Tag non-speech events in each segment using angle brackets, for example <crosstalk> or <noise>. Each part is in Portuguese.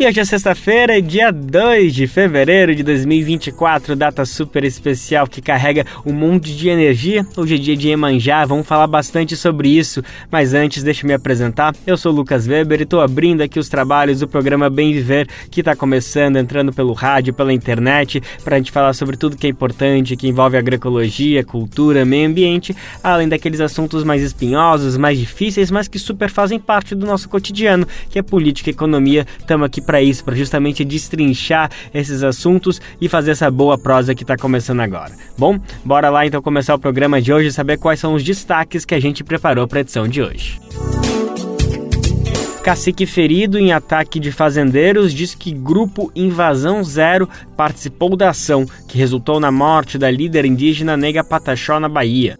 E hoje é sexta-feira, dia 2 de fevereiro de 2024, data super especial que carrega um monte de energia. Hoje é dia de Emanjá, vamos falar bastante sobre isso. Mas antes, deixa eu me apresentar. Eu sou Lucas Weber e estou abrindo aqui os trabalhos do programa Bem Viver, que está começando, entrando pelo rádio, pela internet, para a gente falar sobre tudo que é importante, que envolve agroecologia, cultura, meio ambiente, além daqueles assuntos mais espinhosos, mais difíceis, mas que super fazem parte do nosso cotidiano, que é política e economia. Estamos aqui para isso, para justamente destrinchar esses assuntos e fazer essa boa prosa que está começando agora. Bom, bora lá então começar o programa de hoje e saber quais são os destaques que a gente preparou para a edição de hoje. Cacique ferido em ataque de fazendeiros diz que grupo Invasão Zero participou da ação, que resultou na morte da líder indígena Nega Pataxó na Bahia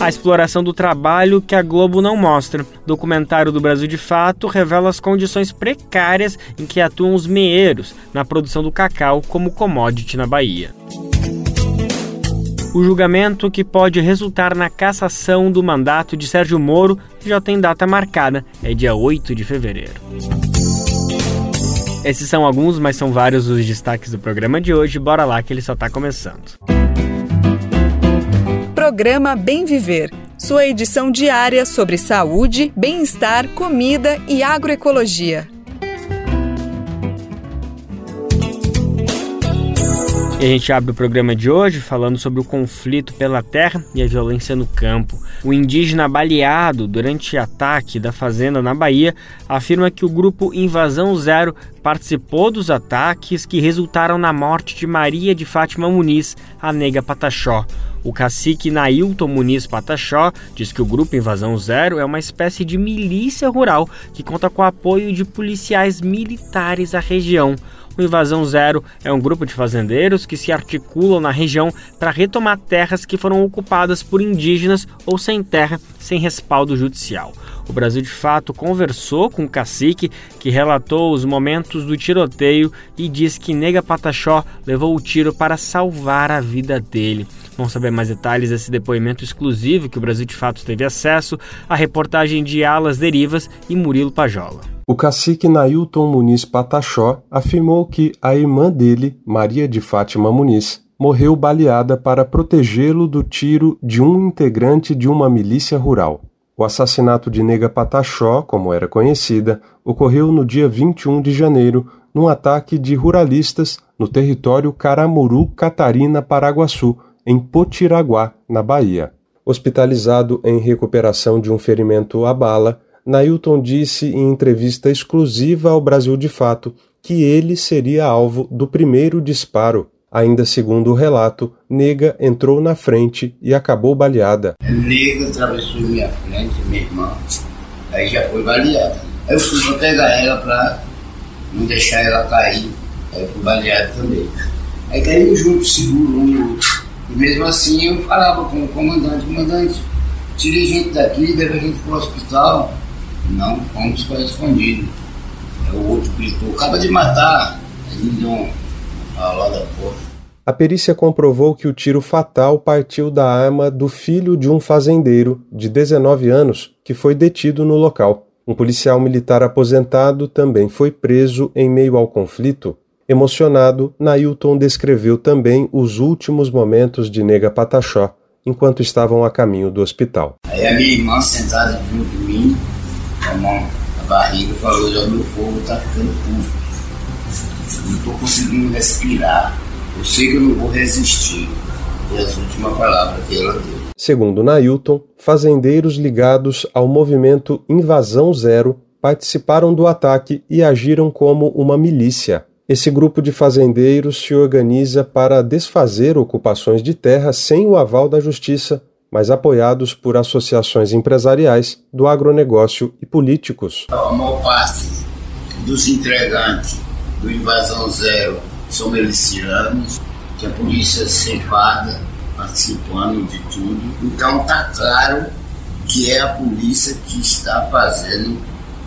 a exploração do trabalho que a Globo não mostra. Documentário do Brasil de Fato revela as condições precárias em que atuam os meeiros na produção do cacau como commodity na Bahia. O julgamento que pode resultar na cassação do mandato de Sérgio Moro já tem data marcada, é dia 8 de fevereiro. Esses são alguns, mas são vários os destaques do programa de hoje. Bora lá que ele só está começando. Programa Bem Viver, sua edição diária sobre saúde, bem-estar, comida e agroecologia. E a gente abre o programa de hoje falando sobre o conflito pela terra e a violência no campo. O indígena baleado durante ataque da fazenda na Bahia afirma que o grupo Invasão Zero participou dos ataques que resultaram na morte de Maria de Fátima Muniz, a nega Pataxó. O cacique Nailton Muniz Pataxó diz que o Grupo Invasão Zero é uma espécie de milícia rural que conta com o apoio de policiais militares da região. O Invasão Zero é um grupo de fazendeiros que se articulam na região para retomar terras que foram ocupadas por indígenas ou sem terra, sem respaldo judicial. O Brasil de Fato conversou com o cacique, que relatou os momentos do tiroteio e diz que Nega Pataxó levou o tiro para salvar a vida dele. Vamos saber mais detalhes desse depoimento exclusivo que o Brasil de Fato teve acesso, a reportagem de Alas Derivas e Murilo Pajola. O cacique Nailton Muniz Pataxó afirmou que a irmã dele, Maria de Fátima Muniz, morreu baleada para protegê-lo do tiro de um integrante de uma milícia rural. O assassinato de Nega Pataxó, como era conhecida, ocorreu no dia 21 de janeiro, num ataque de ruralistas no território Caramuru Catarina Paraguaçu, em Potiraguá, na Bahia. Hospitalizado em recuperação de um ferimento à bala, Nailton disse em entrevista exclusiva ao Brasil de Fato que ele seria alvo do primeiro disparo. Ainda segundo o relato, Nega entrou na frente e acabou baleada. Nega atravessou minha frente, minha irmã, aí já foi baleada. Aí eu fui pegar ela para não deixar ela cair, aí eu fui baleada também. Aí caímos juntos, seguro um no outro. E mesmo assim eu falava com o comandante, comandante, tire gente daqui, leve a gente para o hospital. Não, fomos para escondido. Aí o outro gritou, acaba de matar. Aí me deu uma da porta. A perícia comprovou que o tiro fatal partiu da arma do filho de um fazendeiro de 19 anos que foi detido no local. Um policial militar aposentado também foi preso em meio ao conflito. Emocionado, Nailton descreveu também os últimos momentos de Nega Pataxó enquanto estavam a caminho do hospital. Aí a minha irmã sentada junto de mim, a mão na barriga, falou: já meu fogo tá ficando curto. Não tô conseguindo respirar. Eu sei que eu não vou resistir. E as últimas palavras que ela deu. Segundo Nailton, fazendeiros ligados ao movimento Invasão Zero participaram do ataque e agiram como uma milícia. Esse grupo de fazendeiros se organiza para desfazer ocupações de terra sem o aval da justiça mas apoiados por associações empresariais do agronegócio e políticos. A maior parte dos entregantes do Invasão Zero são milicianos, que a polícia ceifada participando de tudo. Então está claro que é a polícia que está fazendo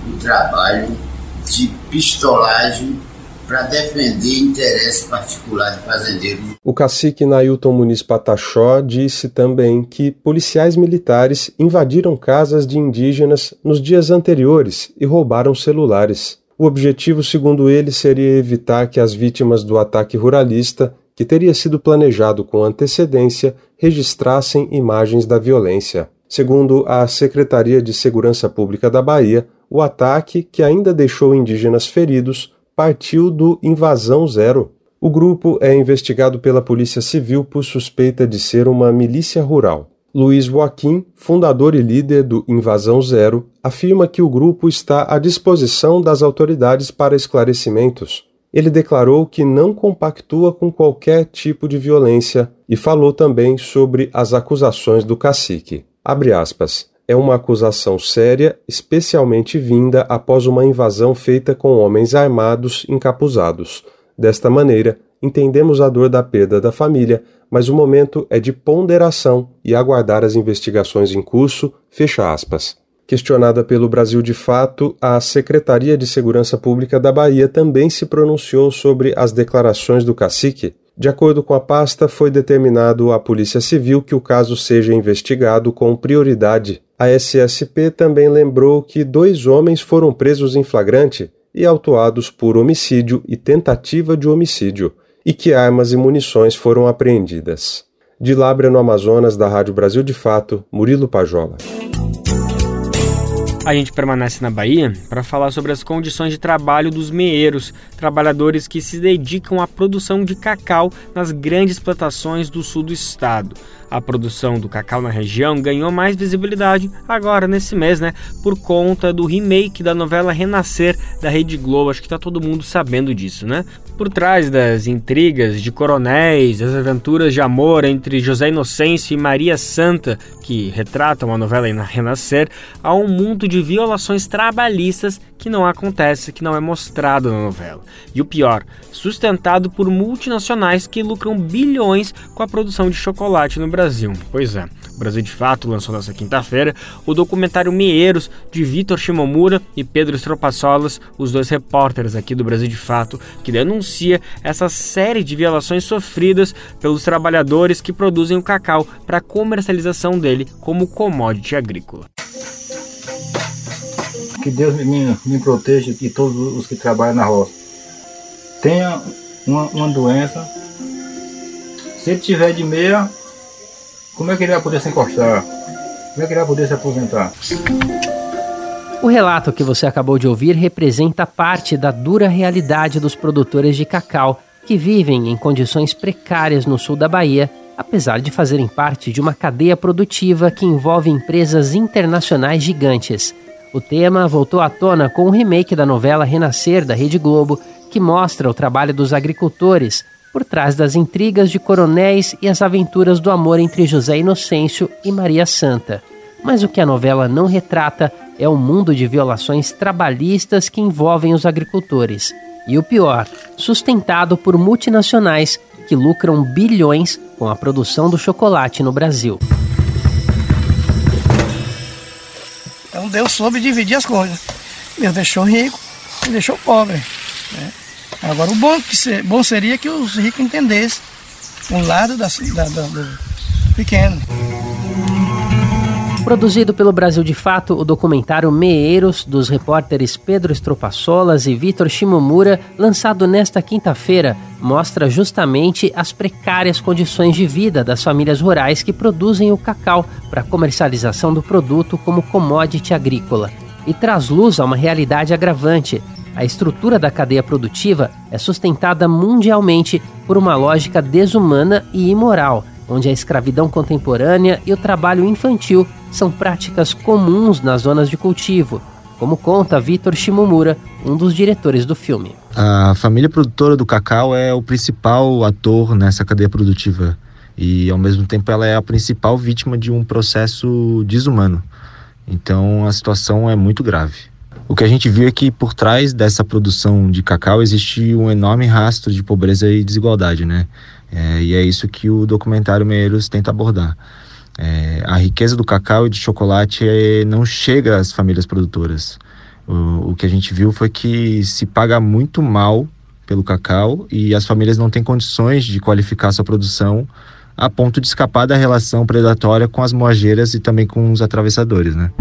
o trabalho de pistolagem para defender interesse particular de fazendeiros. O cacique Nailton Muniz Pataxó disse também que policiais militares invadiram casas de indígenas nos dias anteriores e roubaram celulares. O objetivo, segundo ele, seria evitar que as vítimas do ataque ruralista, que teria sido planejado com antecedência, registrassem imagens da violência. Segundo a Secretaria de Segurança Pública da Bahia, o ataque, que ainda deixou indígenas feridos, partiu do Invasão Zero. O grupo é investigado pela Polícia Civil por suspeita de ser uma milícia rural. Luiz Joaquim, fundador e líder do Invasão Zero, afirma que o grupo está à disposição das autoridades para esclarecimentos. Ele declarou que não compactua com qualquer tipo de violência e falou também sobre as acusações do cacique. Abre aspas é uma acusação séria, especialmente vinda após uma invasão feita com homens armados encapuzados. Desta maneira, entendemos a dor da perda da família, mas o momento é de ponderação e aguardar as investigações em curso. Fecha aspas. Questionada pelo Brasil de Fato, a Secretaria de Segurança Pública da Bahia também se pronunciou sobre as declarações do cacique. De acordo com a pasta, foi determinado à Polícia Civil que o caso seja investigado com prioridade a SSP também lembrou que dois homens foram presos em flagrante e autuados por homicídio e tentativa de homicídio, e que armas e munições foram apreendidas. De Lábrea, no Amazonas, da Rádio Brasil de Fato, Murilo Pajola. A gente permanece na Bahia para falar sobre as condições de trabalho dos meeiros, trabalhadores que se dedicam à produção de cacau nas grandes plantações do sul do estado. A produção do cacau na região ganhou mais visibilidade agora nesse mês, né, por conta do remake da novela Renascer da Rede Globo. Acho que está todo mundo sabendo disso, né? Por trás das intrigas de coronéis, das aventuras de amor entre José Inocêncio e Maria Santa, que retratam a novela Renascer, há um mundo de violações trabalhistas que não acontece, que não é mostrado na novela. E o pior, sustentado por multinacionais que lucram bilhões com a produção de chocolate no Brasil. Pois é. Brasil de Fato lançou nesta quinta-feira o documentário Mieiros de Vitor Shimomura e Pedro Estropassolas, os dois repórteres aqui do Brasil de Fato, que denuncia essa série de violações sofridas pelos trabalhadores que produzem o cacau para a comercialização dele como commodity agrícola. Que Deus me, me proteja e todos os que trabalham na roça. Tenha uma, uma doença. Se ele tiver de meia, como é que ele vai poder se encostar? Como é que ele vai poder se aposentar? O relato que você acabou de ouvir representa parte da dura realidade dos produtores de cacau que vivem em condições precárias no sul da Bahia, apesar de fazerem parte de uma cadeia produtiva que envolve empresas internacionais gigantes. O tema voltou à tona com o remake da novela Renascer da Rede Globo, que mostra o trabalho dos agricultores por trás das intrigas de coronéis e as aventuras do amor entre José Inocêncio e Maria Santa. Mas o que a novela não retrata é o mundo de violações trabalhistas que envolvem os agricultores. E o pior, sustentado por multinacionais que lucram bilhões com a produção do chocolate no Brasil. Então Deus soube dividir as coisas. Deus deixou rico e deixou pobre. Né? Agora, o bom, que ser, bom seria que os ricos entendessem o lado da, da, da, do pequeno. Produzido pelo Brasil de Fato, o documentário Meeiros, dos repórteres Pedro Estropassolas e Vitor Shimomura, lançado nesta quinta-feira, mostra justamente as precárias condições de vida das famílias rurais que produzem o cacau para comercialização do produto como commodity agrícola. E traz luz a uma realidade agravante a estrutura da cadeia produtiva é sustentada mundialmente por uma lógica desumana e imoral, onde a escravidão contemporânea e o trabalho infantil são práticas comuns nas zonas de cultivo, como conta Vitor Shimomura, um dos diretores do filme. A família produtora do cacau é o principal ator nessa cadeia produtiva e, ao mesmo tempo, ela é a principal vítima de um processo desumano. Então, a situação é muito grave. O que a gente viu é que por trás dessa produção de cacau existe um enorme rastro de pobreza e desigualdade, né? É, e é isso que o documentário Meeiros tenta abordar. É, a riqueza do cacau e de chocolate é, não chega às famílias produtoras. O, o que a gente viu foi que se paga muito mal pelo cacau e as famílias não têm condições de qualificar sua produção a ponto de escapar da relação predatória com as moageiras e também com os atravessadores, né?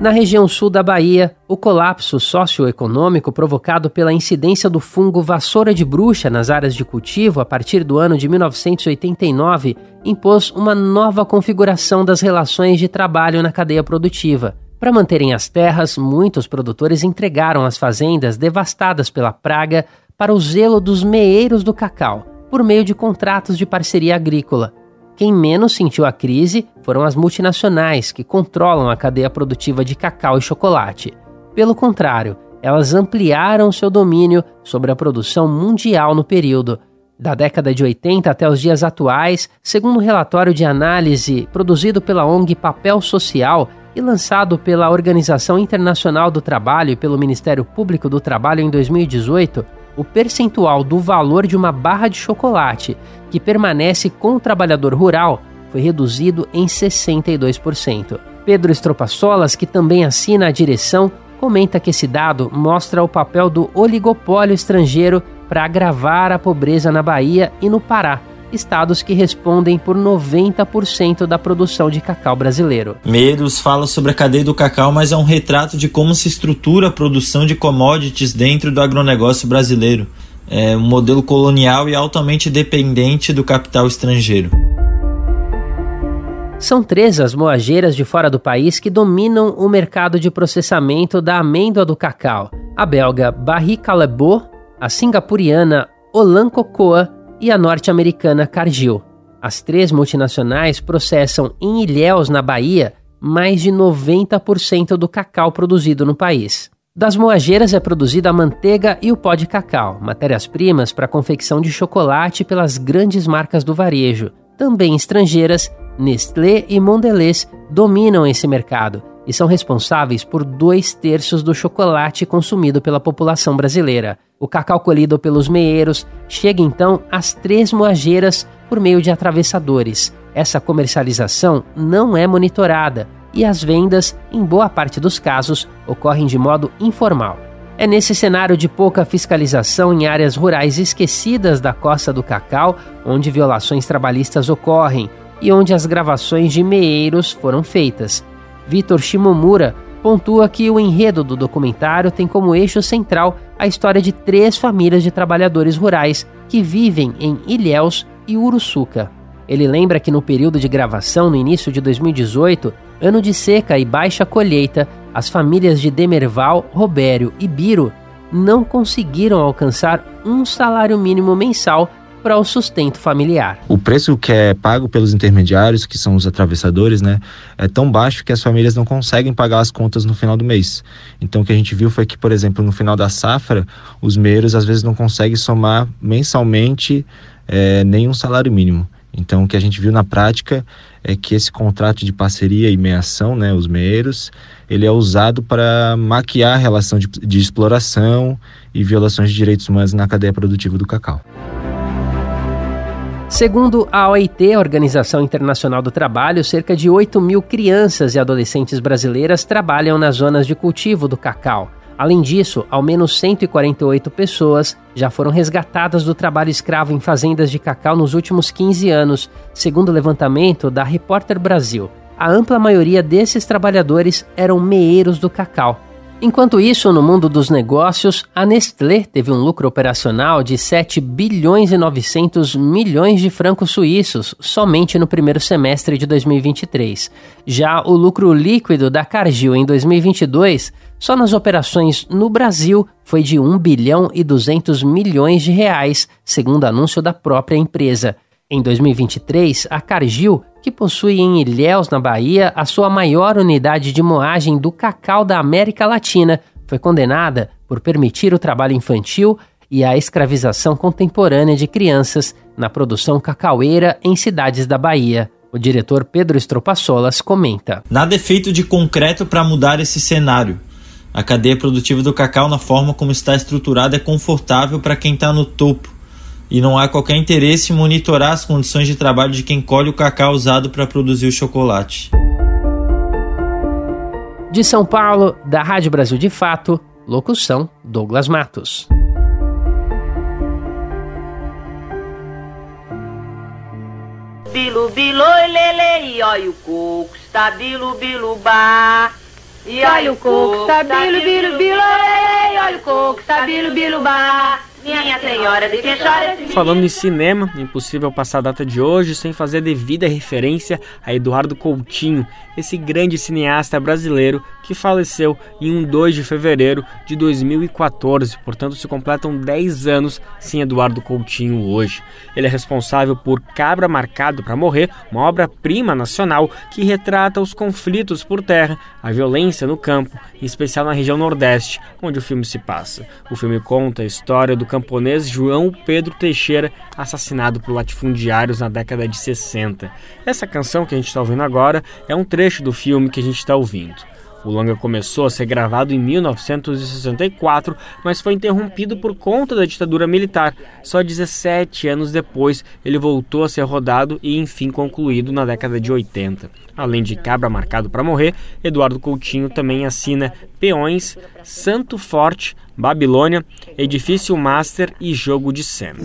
Na região sul da Bahia, o colapso socioeconômico provocado pela incidência do fungo vassoura de bruxa nas áreas de cultivo a partir do ano de 1989 impôs uma nova configuração das relações de trabalho na cadeia produtiva. Para manterem as terras, muitos produtores entregaram as fazendas devastadas pela praga para o zelo dos meeiros do cacau, por meio de contratos de parceria agrícola. Quem menos sentiu a crise foram as multinacionais, que controlam a cadeia produtiva de cacau e chocolate. Pelo contrário, elas ampliaram seu domínio sobre a produção mundial no período. Da década de 80 até os dias atuais, segundo um relatório de análise produzido pela ONG Papel Social e lançado pela Organização Internacional do Trabalho e pelo Ministério Público do Trabalho em 2018, o percentual do valor de uma barra de chocolate que permanece com o trabalhador rural foi reduzido em 62%. Pedro Estropaçolas, que também assina a direção, comenta que esse dado mostra o papel do oligopólio estrangeiro para agravar a pobreza na Bahia e no Pará, estados que respondem por 90% da produção de cacau brasileiro. Medos fala sobre a cadeia do cacau, mas é um retrato de como se estrutura a produção de commodities dentro do agronegócio brasileiro. É um modelo colonial e altamente dependente do capital estrangeiro. São três as moageiras de fora do país que dominam o mercado de processamento da amêndoa do cacau: a belga Barry Callebaut, a singapuriana Olan Cocoa e a norte-americana Cargill. As três multinacionais processam em Ilhéus, na Bahia, mais de 90% do cacau produzido no país. Das moageiras é produzida a manteiga e o pó de cacau, matérias-primas para a confecção de chocolate pelas grandes marcas do varejo. Também estrangeiras, Nestlé e Mondelez dominam esse mercado e são responsáveis por dois terços do chocolate consumido pela população brasileira. O cacau colhido pelos meeiros chega então às três moageiras por meio de atravessadores. Essa comercialização não é monitorada e as vendas, em boa parte dos casos, ocorrem de modo informal. É nesse cenário de pouca fiscalização em áreas rurais esquecidas da costa do cacau onde violações trabalhistas ocorrem e onde as gravações de meeiros foram feitas. Vitor Shimomura pontua que o enredo do documentário tem como eixo central a história de três famílias de trabalhadores rurais que vivem em Ilhéus e Uruçuca. Ele lembra que no período de gravação, no início de 2018, ano de seca e baixa colheita, as famílias de Demerval, Robério e Biro não conseguiram alcançar um salário mínimo mensal para o sustento familiar. O preço que é pago pelos intermediários, que são os atravessadores, né, é tão baixo que as famílias não conseguem pagar as contas no final do mês. Então o que a gente viu foi que, por exemplo, no final da safra, os meiros às vezes não conseguem somar mensalmente é, nenhum salário mínimo. Então, o que a gente viu na prática é que esse contrato de parceria e meação, né, os meeiros, ele é usado para maquiar a relação de, de exploração e violações de direitos humanos na cadeia produtiva do cacau. Segundo a OIT, a Organização Internacional do Trabalho, cerca de 8 mil crianças e adolescentes brasileiras trabalham nas zonas de cultivo do cacau. Além disso, ao menos 148 pessoas já foram resgatadas do trabalho escravo em fazendas de cacau nos últimos 15 anos, segundo o levantamento da Repórter Brasil. A ampla maioria desses trabalhadores eram meeiros do cacau, Enquanto isso, no mundo dos negócios, a Nestlé teve um lucro operacional de 7 bilhões e 900 milhões de francos suíços somente no primeiro semestre de 2023. Já o lucro líquido da Cargill em 2022, só nas operações no Brasil, foi de 1 bilhão e 200 milhões de reais, segundo anúncio da própria empresa. Em 2023, a Cargill, que possui em Ilhéus, na Bahia, a sua maior unidade de moagem do cacau da América Latina, foi condenada por permitir o trabalho infantil e a escravização contemporânea de crianças na produção cacaueira em cidades da Bahia. O diretor Pedro Estropaçolas comenta: Nada é feito de concreto para mudar esse cenário. A cadeia produtiva do cacau, na forma como está estruturada, é confortável para quem está no topo e não há qualquer interesse em monitorar as condições de trabalho de quem colhe o cacau usado para produzir o chocolate. De São Paulo, da Rádio Brasil de Fato, locução Douglas Matos. Bilu, bilu, lele, e olha o coco, está bilu, bilu, ba. E olha o coco, está bilu, bilu, bilu, lele, olha o coco, está bilu, bilu, Falando em cinema, impossível passar a data de hoje sem fazer devida referência a Eduardo Coutinho, esse grande cineasta brasileiro que faleceu em um 2 de fevereiro de 2014. Portanto, se completam 10 anos sem Eduardo Coutinho hoje. Ele é responsável por Cabra Marcado para Morrer, uma obra-prima nacional que retrata os conflitos por terra, a violência no campo, em especial na região Nordeste, onde o filme se passa. O filme conta a história do camponês João Pedro Teixeira, assassinado por latifundiários na década de 60. Essa canção que a gente está ouvindo agora é um trecho do filme que a gente está ouvindo. O longa começou a ser gravado em 1964, mas foi interrompido por conta da ditadura militar. Só 17 anos depois, ele voltou a ser rodado e enfim concluído na década de 80. Além de Cabra Marcado para Morrer, Eduardo Coutinho também assina Peões, Santo Forte, Babilônia, Edifício Master e Jogo de Cena.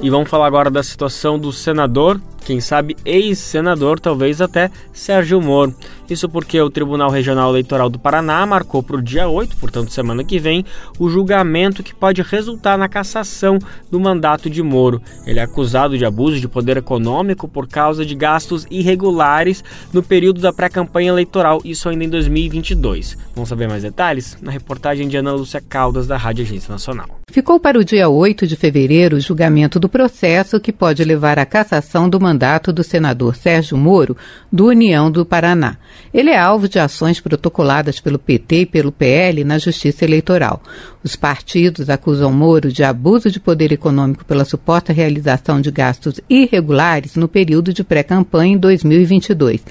E vamos falar agora da situação do senador quem sabe ex-senador, talvez até Sérgio Moro. Isso porque o Tribunal Regional Eleitoral do Paraná marcou para o dia 8, portanto semana que vem, o julgamento que pode resultar na cassação do mandato de Moro. Ele é acusado de abuso de poder econômico por causa de gastos irregulares no período da pré-campanha eleitoral, isso ainda em 2022. Vamos saber mais detalhes? Na reportagem de Ana Lúcia Caldas, da Rádio Agência Nacional. Ficou para o dia 8 de fevereiro o julgamento do processo que pode levar à cassação do mandato do senador Sérgio Moro, do União do Paraná. Ele é alvo de ações protocoladas pelo PT e pelo PL na Justiça Eleitoral. Os partidos acusam Moro de abuso de poder econômico pela suposta realização de gastos irregulares no período de pré-campanha em 2022.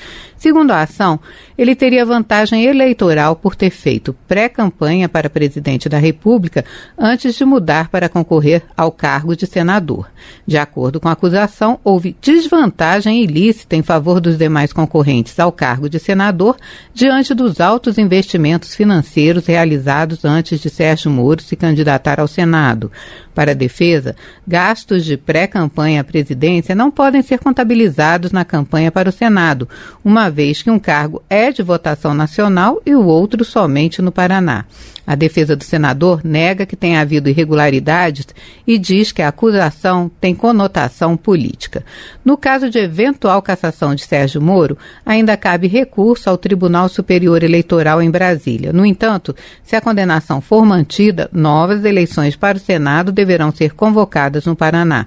Segundo a ação, ele teria vantagem eleitoral por ter feito pré-campanha para presidente da República antes de mudar para concorrer ao cargo de senador. De acordo com a acusação, houve desvantagem ilícita em favor dos demais concorrentes ao cargo de senador diante dos altos investimentos financeiros realizados antes de Sérgio Moro se candidatar ao Senado. Para a defesa, gastos de pré-campanha à presidência não podem ser contabilizados na campanha para o Senado, uma vez que um cargo é de votação nacional e o outro somente no Paraná. A defesa do senador nega que tenha havido irregularidades e diz que a acusação tem conotação política. No caso de eventual cassação de Sérgio Moro, ainda cabe recurso ao Tribunal Superior Eleitoral em Brasília. No entanto, se a condenação for mantida, novas eleições para o Senado deverão ser convocadas no Paraná.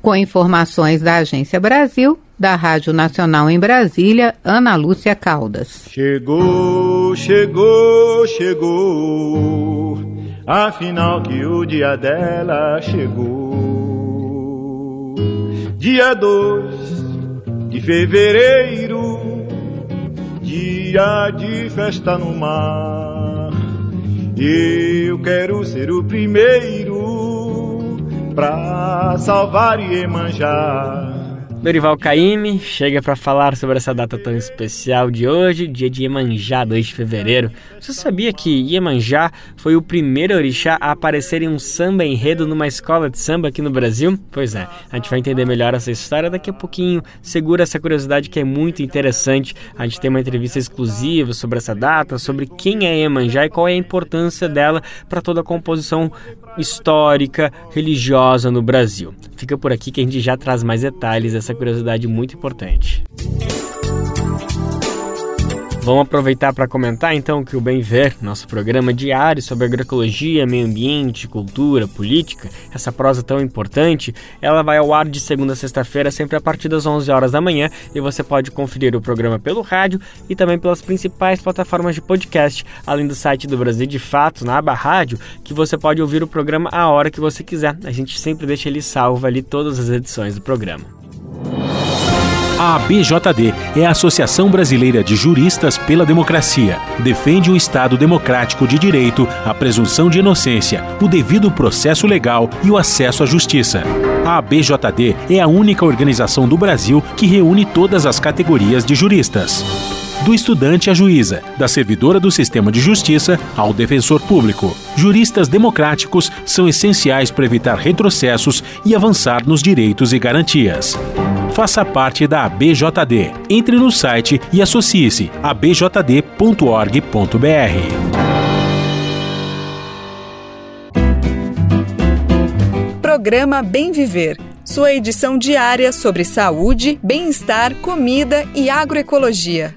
Com informações da Agência Brasil, da Rádio Nacional em Brasília, Ana Lúcia Caldas. Chegou, chegou, chegou, afinal que o dia dela chegou. Dia 2 de fevereiro, dia de festa no mar. Eu quero ser o primeiro pra salvar e emanjar Dorival Caymmi chega para falar sobre essa data tão especial de hoje, dia de Iemanjá, 2 de fevereiro. Você sabia que Iemanjá foi o primeiro orixá a aparecer em um samba enredo numa escola de samba aqui no Brasil? Pois é, a gente vai entender melhor essa história daqui a pouquinho. Segura essa curiosidade que é muito interessante. A gente tem uma entrevista exclusiva sobre essa data, sobre quem é Iemanjá e qual é a importância dela para toda a composição histórica, religiosa no Brasil. Fica por aqui que a gente já traz mais detalhes dessa curiosidade muito importante. Vamos aproveitar para comentar então que o Bem Ver, nosso programa diário sobre agroecologia, meio ambiente, cultura, política, essa prosa tão importante, ela vai ao ar de segunda a sexta-feira, sempre a partir das 11 horas da manhã, e você pode conferir o programa pelo rádio e também pelas principais plataformas de podcast, além do site do Brasil de Fato, na aba rádio, que você pode ouvir o programa a hora que você quiser. A gente sempre deixa ele salvo ali todas as edições do programa. A ABJD é a Associação Brasileira de Juristas pela Democracia. Defende o Estado democrático de direito, a presunção de inocência, o devido processo legal e o acesso à justiça. A ABJD é a única organização do Brasil que reúne todas as categorias de juristas. do estudante à juíza, da servidora do sistema de justiça ao defensor público. Juristas democráticos são essenciais para evitar retrocessos e avançar nos direitos e garantias. Faça parte da ABJD. Entre no site e associe-se a bjd.org.br. Programa Bem Viver. Sua edição diária sobre saúde, bem-estar, comida e agroecologia.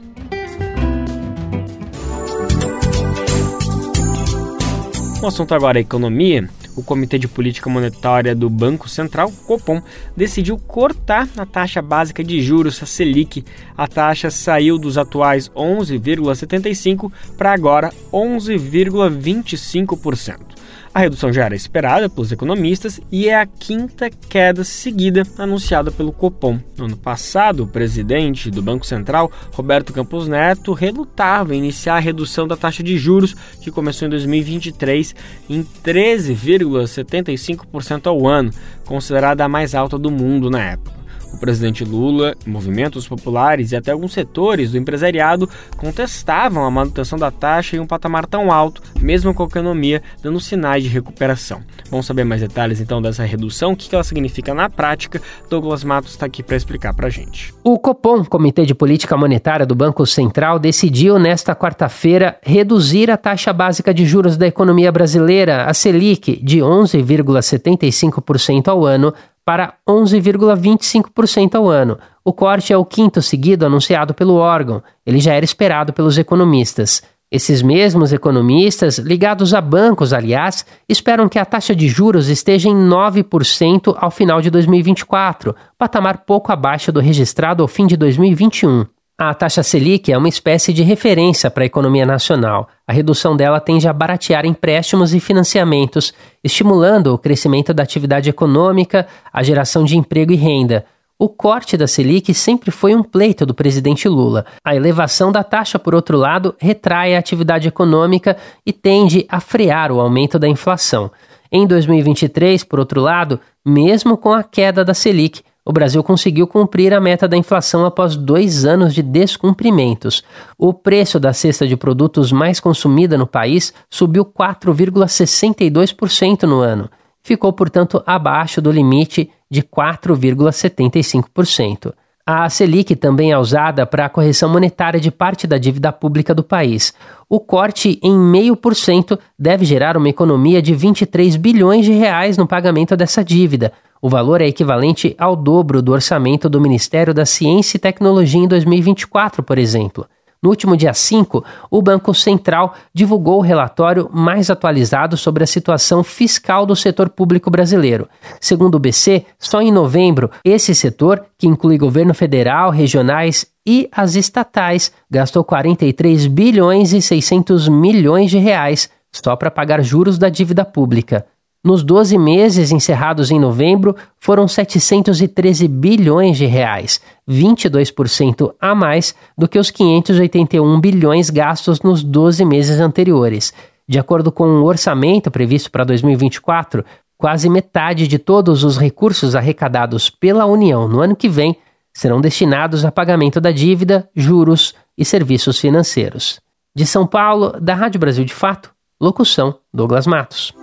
O assunto agora é economia o Comitê de Política Monetária do Banco Central, Copom, decidiu cortar a taxa básica de juros, a Selic. A taxa saiu dos atuais 11,75 para agora 11,25%. A redução já era esperada pelos economistas e é a quinta queda seguida anunciada pelo Copom. No ano passado, o presidente do Banco Central, Roberto Campos Neto, relutava em iniciar a redução da taxa de juros, que começou em 2023 em 13,75% ao ano, considerada a mais alta do mundo na época. O presidente Lula, movimentos populares e até alguns setores do empresariado contestavam a manutenção da taxa em um patamar tão alto, mesmo com a economia dando sinais de recuperação. Vamos saber mais detalhes então dessa redução, o que ela significa na prática. Douglas Matos está aqui para explicar para gente. O Copom, Comitê de Política Monetária do Banco Central, decidiu nesta quarta-feira reduzir a taxa básica de juros da economia brasileira, a Selic, de 11,75% ao ano para 11,25% ao ano. O corte é o quinto seguido anunciado pelo órgão. Ele já era esperado pelos economistas. Esses mesmos economistas, ligados a bancos, aliás, esperam que a taxa de juros esteja em 9% ao final de 2024, patamar pouco abaixo do registrado ao fim de 2021. A taxa Selic é uma espécie de referência para a economia nacional. A redução dela tende a baratear empréstimos e financiamentos, estimulando o crescimento da atividade econômica, a geração de emprego e renda. O corte da Selic sempre foi um pleito do presidente Lula. A elevação da taxa, por outro lado, retrai a atividade econômica e tende a frear o aumento da inflação. Em 2023, por outro lado, mesmo com a queda da Selic, o Brasil conseguiu cumprir a meta da inflação após dois anos de descumprimentos. O preço da cesta de produtos mais consumida no país subiu 4,62% no ano. Ficou, portanto, abaixo do limite de 4,75%. A Selic também é usada para a correção monetária de parte da dívida pública do país. O corte em 0,5% deve gerar uma economia de 23 bilhões de reais no pagamento dessa dívida, o valor é equivalente ao dobro do orçamento do Ministério da Ciência e Tecnologia em 2024, por exemplo. No último dia 5, o Banco Central divulgou o relatório mais atualizado sobre a situação fiscal do setor público brasileiro. Segundo o BC, só em novembro, esse setor, que inclui governo federal, regionais e as estatais, gastou 43 bilhões e 600 milhões de reais só para pagar juros da dívida pública. Nos 12 meses encerrados em novembro, foram 713 bilhões de reais, 22% a mais do que os 581 bilhões gastos nos 12 meses anteriores. De acordo com o orçamento previsto para 2024, quase metade de todos os recursos arrecadados pela União no ano que vem serão destinados a pagamento da dívida, juros e serviços financeiros. De São Paulo, da Rádio Brasil de Fato, locução Douglas Matos.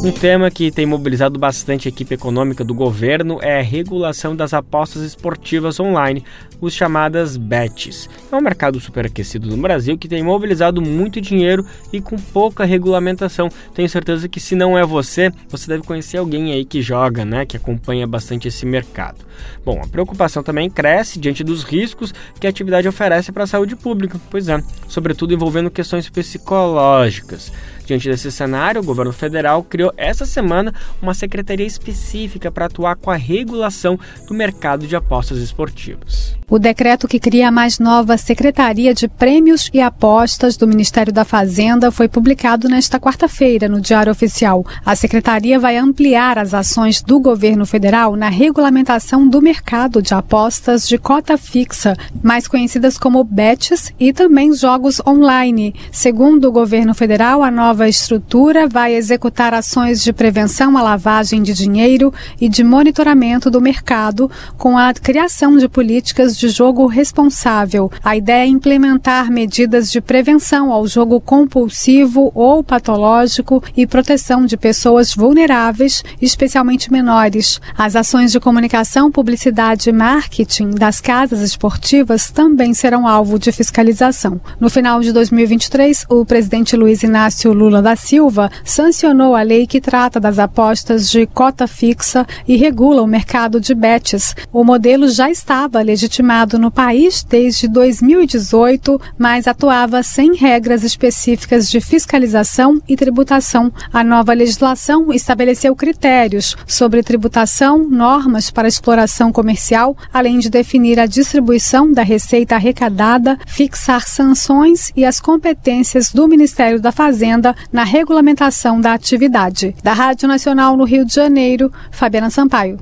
Um tema que tem mobilizado bastante a equipe econômica do governo é a regulação das apostas esportivas online, os chamadas bets. É um mercado superaquecido no Brasil que tem mobilizado muito dinheiro e com pouca regulamentação. Tenho certeza que se não é você, você deve conhecer alguém aí que joga, né, que acompanha bastante esse mercado. Bom, a preocupação também cresce diante dos riscos que a atividade oferece para a saúde pública, pois é, sobretudo envolvendo questões psicológicas. Diante desse cenário, o governo federal criou essa semana uma secretaria específica para atuar com a regulação do mercado de apostas esportivas. O decreto que cria a mais nova Secretaria de Prêmios e Apostas do Ministério da Fazenda foi publicado nesta quarta-feira no Diário Oficial. A secretaria vai ampliar as ações do governo federal na regulamentação do mercado de apostas de cota fixa, mais conhecidas como bets, e também jogos online. Segundo o governo federal, a nova estrutura vai executar ações de prevenção à lavagem de dinheiro e de monitoramento do mercado, com a criação de políticas de jogo responsável. A ideia é implementar medidas de prevenção ao jogo compulsivo ou patológico e proteção de pessoas vulneráveis, especialmente menores. As ações de comunicação, publicidade e marketing das casas esportivas também serão alvo de fiscalização. No final de 2023, o presidente Luiz Inácio Lula da Silva sancionou a lei que trata das apostas de cota fixa e regula o mercado de bets. O modelo já estava legitimado no país desde 2018, mas atuava sem regras específicas de fiscalização e tributação. A nova legislação estabeleceu critérios sobre tributação, normas para exploração comercial, além de definir a distribuição da receita arrecadada, fixar sanções e as competências do Ministério da Fazenda na regulamentação da atividade. Da Rádio Nacional no Rio de Janeiro, Fabiana Sampaio.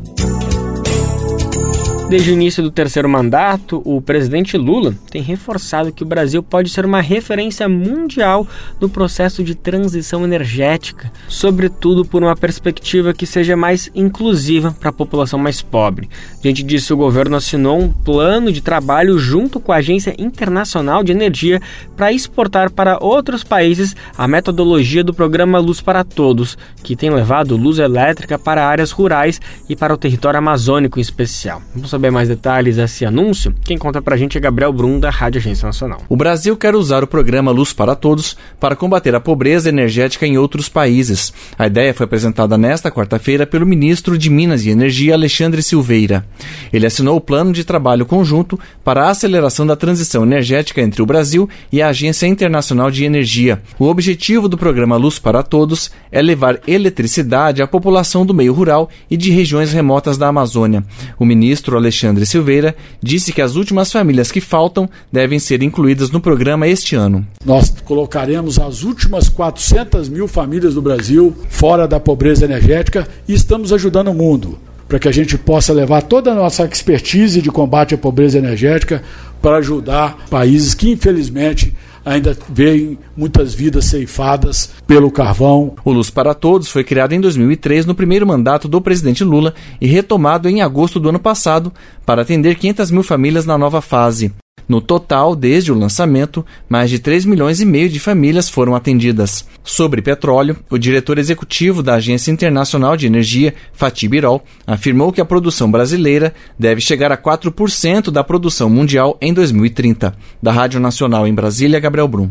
Desde o início do terceiro mandato, o presidente Lula tem reforçado que o Brasil pode ser uma referência mundial no processo de transição energética, sobretudo por uma perspectiva que seja mais inclusiva para a população mais pobre. Diante disso, o governo assinou um plano de trabalho junto com a Agência Internacional de Energia para exportar para outros países a metodologia do programa Luz para Todos, que tem levado luz elétrica para áreas rurais e para o território amazônico em especial. Vamos saber mais detalhes desse anúncio? Quem conta pra gente é Gabriel Brum, da Rádio Agência Nacional. O Brasil quer usar o programa Luz para Todos para combater a pobreza energética em outros países. A ideia foi apresentada nesta quarta-feira pelo ministro de Minas e Energia, Alexandre Silveira. Ele assinou o plano de trabalho conjunto para a aceleração da transição energética entre o Brasil e a Agência Internacional de Energia. O objetivo do programa Luz para Todos é levar eletricidade à população do meio rural e de regiões remotas da Amazônia. O ministro Alexandre Silveira disse que as últimas famílias que faltam devem ser incluídas no programa este ano. Nós colocaremos as últimas 400 mil famílias do Brasil fora da pobreza energética e estamos ajudando o mundo para que a gente possa levar toda a nossa expertise de combate à pobreza energética para ajudar países que, infelizmente, ainda veem muitas vidas ceifadas pelo carvão. O Luz para Todos foi criado em 2003 no primeiro mandato do presidente Lula e retomado em agosto do ano passado para atender 500 mil famílias na nova fase. No total, desde o lançamento, mais de 3 milhões e meio de famílias foram atendidas. Sobre petróleo, o diretor executivo da Agência Internacional de Energia, Fatih Birol, afirmou que a produção brasileira deve chegar a 4% da produção mundial em 2030. Da Rádio Nacional em Brasília, Gabriel Brum.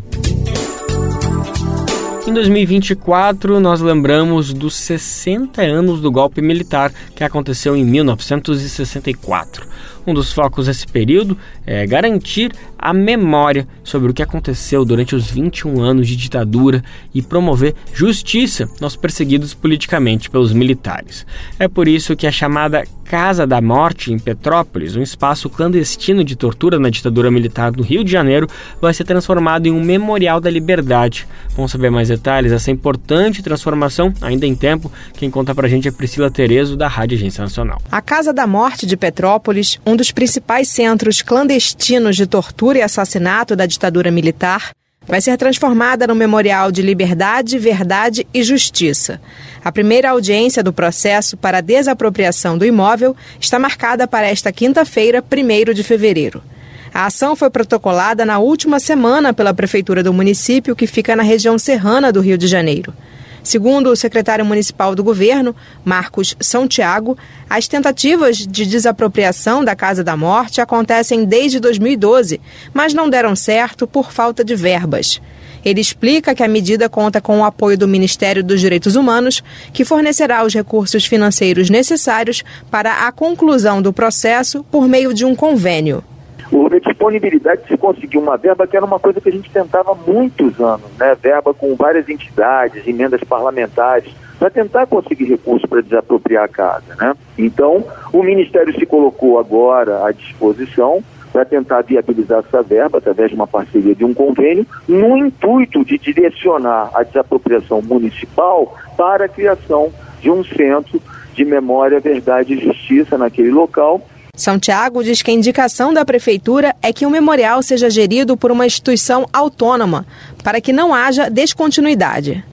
Em 2024, nós lembramos dos 60 anos do golpe militar que aconteceu em 1964. Um dos focos desse período é garantir a memória sobre o que aconteceu durante os 21 anos de ditadura e promover justiça aos perseguidos politicamente pelos militares. É por isso que a chamada Casa da Morte em Petrópolis, um espaço clandestino de tortura na ditadura militar do Rio de Janeiro, vai ser transformado em um memorial da liberdade. Vamos saber mais detalhes dessa importante transformação, ainda em tempo. Quem conta pra gente é Priscila Terezo, da Rádio Agência Nacional. A Casa da Morte de Petrópolis, um dos principais centros clandestinos de tortura e assassinato da ditadura militar, vai ser transformada no Memorial de Liberdade, Verdade e Justiça. A primeira audiência do processo para a desapropriação do imóvel está marcada para esta quinta-feira, 1 de fevereiro. A ação foi protocolada na última semana pela Prefeitura do município, que fica na região serrana do Rio de Janeiro. Segundo o secretário municipal do governo, Marcos São Tiago, as tentativas de desapropriação da Casa da Morte acontecem desde 2012, mas não deram certo por falta de verbas. Ele explica que a medida conta com o apoio do Ministério dos Direitos Humanos, que fornecerá os recursos financeiros necessários para a conclusão do processo por meio de um convênio houve a disponibilidade de se conseguir uma verba que era uma coisa que a gente tentava há muitos anos, né? Verba com várias entidades, emendas parlamentares, para tentar conseguir recursos para desapropriar a casa, né? Então, o Ministério se colocou agora à disposição para tentar viabilizar essa verba através de uma parceria de um convênio, no intuito de direcionar a desapropriação municipal para a criação de um centro de memória, verdade e justiça naquele local são Tiago diz que a indicação da prefeitura é que o memorial seja gerido por uma instituição autônoma, para que não haja descontinuidade.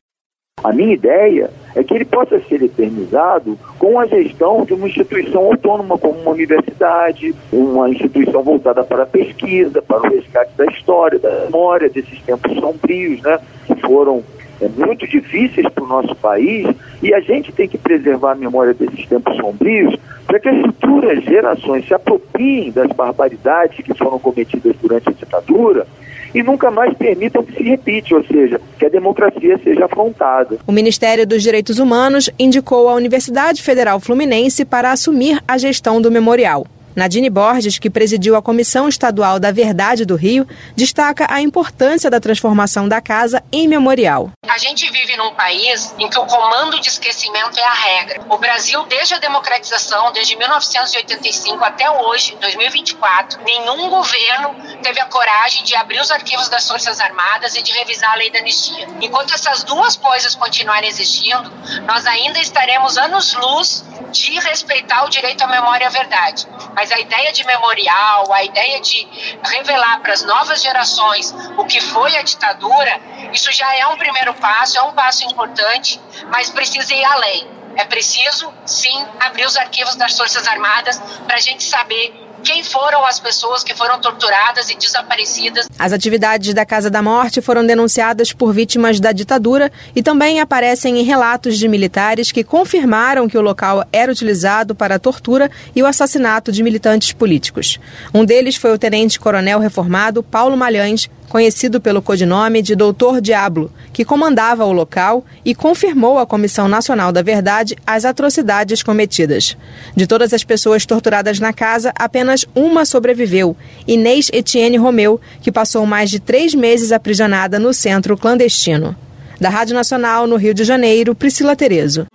A minha ideia é que ele possa ser eternizado com a gestão de uma instituição autônoma como uma universidade, uma instituição voltada para a pesquisa, para o resgate da história, da memória desses tempos sombrios, né, que foram é, muito difíceis para o nosso país, e a gente tem que preservar a memória desses tempos sombrios para que as futuras gerações se apropriem das barbaridades que foram cometidas durante a ditadura e nunca mais permitam que se repita, ou seja, que a democracia seja afrontada. O Ministério dos Direitos Humanos indicou a Universidade Federal Fluminense para assumir a gestão do memorial. Nadine Borges, que presidiu a Comissão Estadual da Verdade do Rio, destaca a importância da transformação da casa em memorial. A gente vive num país em que o comando de esquecimento é a regra. O Brasil, desde a democratização, desde 1985 até hoje, 2024, nenhum governo teve a coragem de abrir os arquivos das Forças Armadas e de revisar a lei da anistia. Enquanto essas duas coisas continuarem existindo, nós ainda estaremos anos-luz de respeitar o direito à memória e à verdade. Mas a ideia de memorial, a ideia de revelar para as novas gerações o que foi a ditadura, isso já é um primeiro passo, é um passo importante, mas precisa ir além. É preciso, sim, abrir os arquivos das Forças Armadas para a gente saber quem foram as pessoas que foram torturadas e desaparecidas. As atividades da Casa da Morte foram denunciadas por vítimas da ditadura e também aparecem em relatos de militares que confirmaram que o local era utilizado para a tortura e o assassinato de militantes políticos. Um deles foi o tenente-coronel reformado Paulo Malhães, conhecido pelo codinome de Doutor Diablo, que comandava o local e confirmou à Comissão Nacional da Verdade as atrocidades cometidas. De todas as pessoas torturadas na casa, apenas uma sobreviveu, Inês Etienne Romeu, que passou mais de três meses aprisionada no centro clandestino. Da Rádio Nacional, no Rio de Janeiro, Priscila Terezo.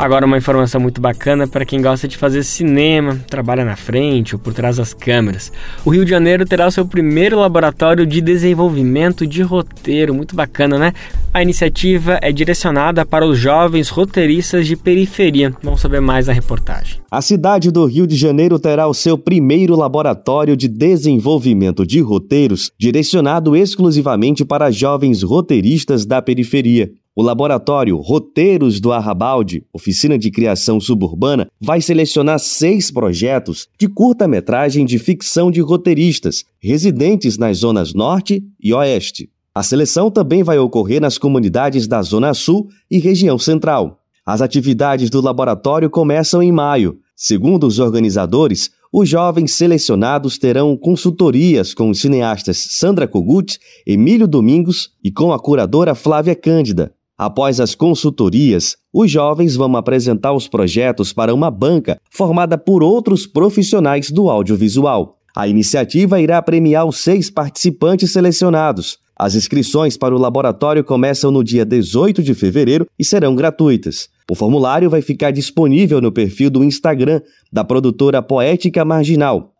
Agora uma informação muito bacana para quem gosta de fazer cinema, trabalha na frente ou por trás das câmeras. O Rio de Janeiro terá o seu primeiro laboratório de desenvolvimento de roteiro, muito bacana, né? A iniciativa é direcionada para os jovens roteiristas de periferia. Vamos saber mais na reportagem. A cidade do Rio de Janeiro terá o seu primeiro laboratório de desenvolvimento de roteiros, direcionado exclusivamente para jovens roteiristas da periferia. O laboratório Roteiros do Arrabalde, oficina de criação suburbana, vai selecionar seis projetos de curta-metragem de ficção de roteiristas residentes nas zonas norte e oeste. A seleção também vai ocorrer nas comunidades da Zona Sul e região central. As atividades do laboratório começam em maio. Segundo os organizadores, os jovens selecionados terão consultorias com os cineastas Sandra Kogut, Emílio Domingos e com a curadora Flávia Cândida. Após as consultorias, os jovens vão apresentar os projetos para uma banca formada por outros profissionais do audiovisual. A iniciativa irá premiar os seis participantes selecionados. As inscrições para o laboratório começam no dia 18 de fevereiro e serão gratuitas. O formulário vai ficar disponível no perfil do Instagram da produtora Poética Marginal,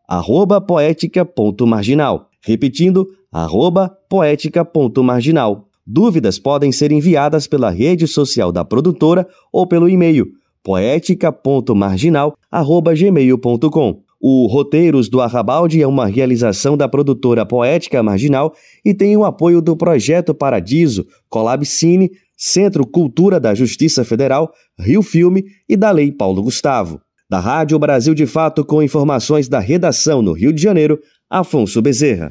poética.marginal. Repetindo, poética.marginal. Dúvidas podem ser enviadas pela rede social da produtora ou pelo e-mail poética.marginal@gmail.com. O Roteiros do Arrabalde é uma realização da produtora Poética Marginal e tem o apoio do Projeto Paradiso, Colab Cine, Centro Cultura da Justiça Federal, Rio Filme e da Lei Paulo Gustavo. Da Rádio Brasil de Fato, com informações da redação no Rio de Janeiro, Afonso Bezerra.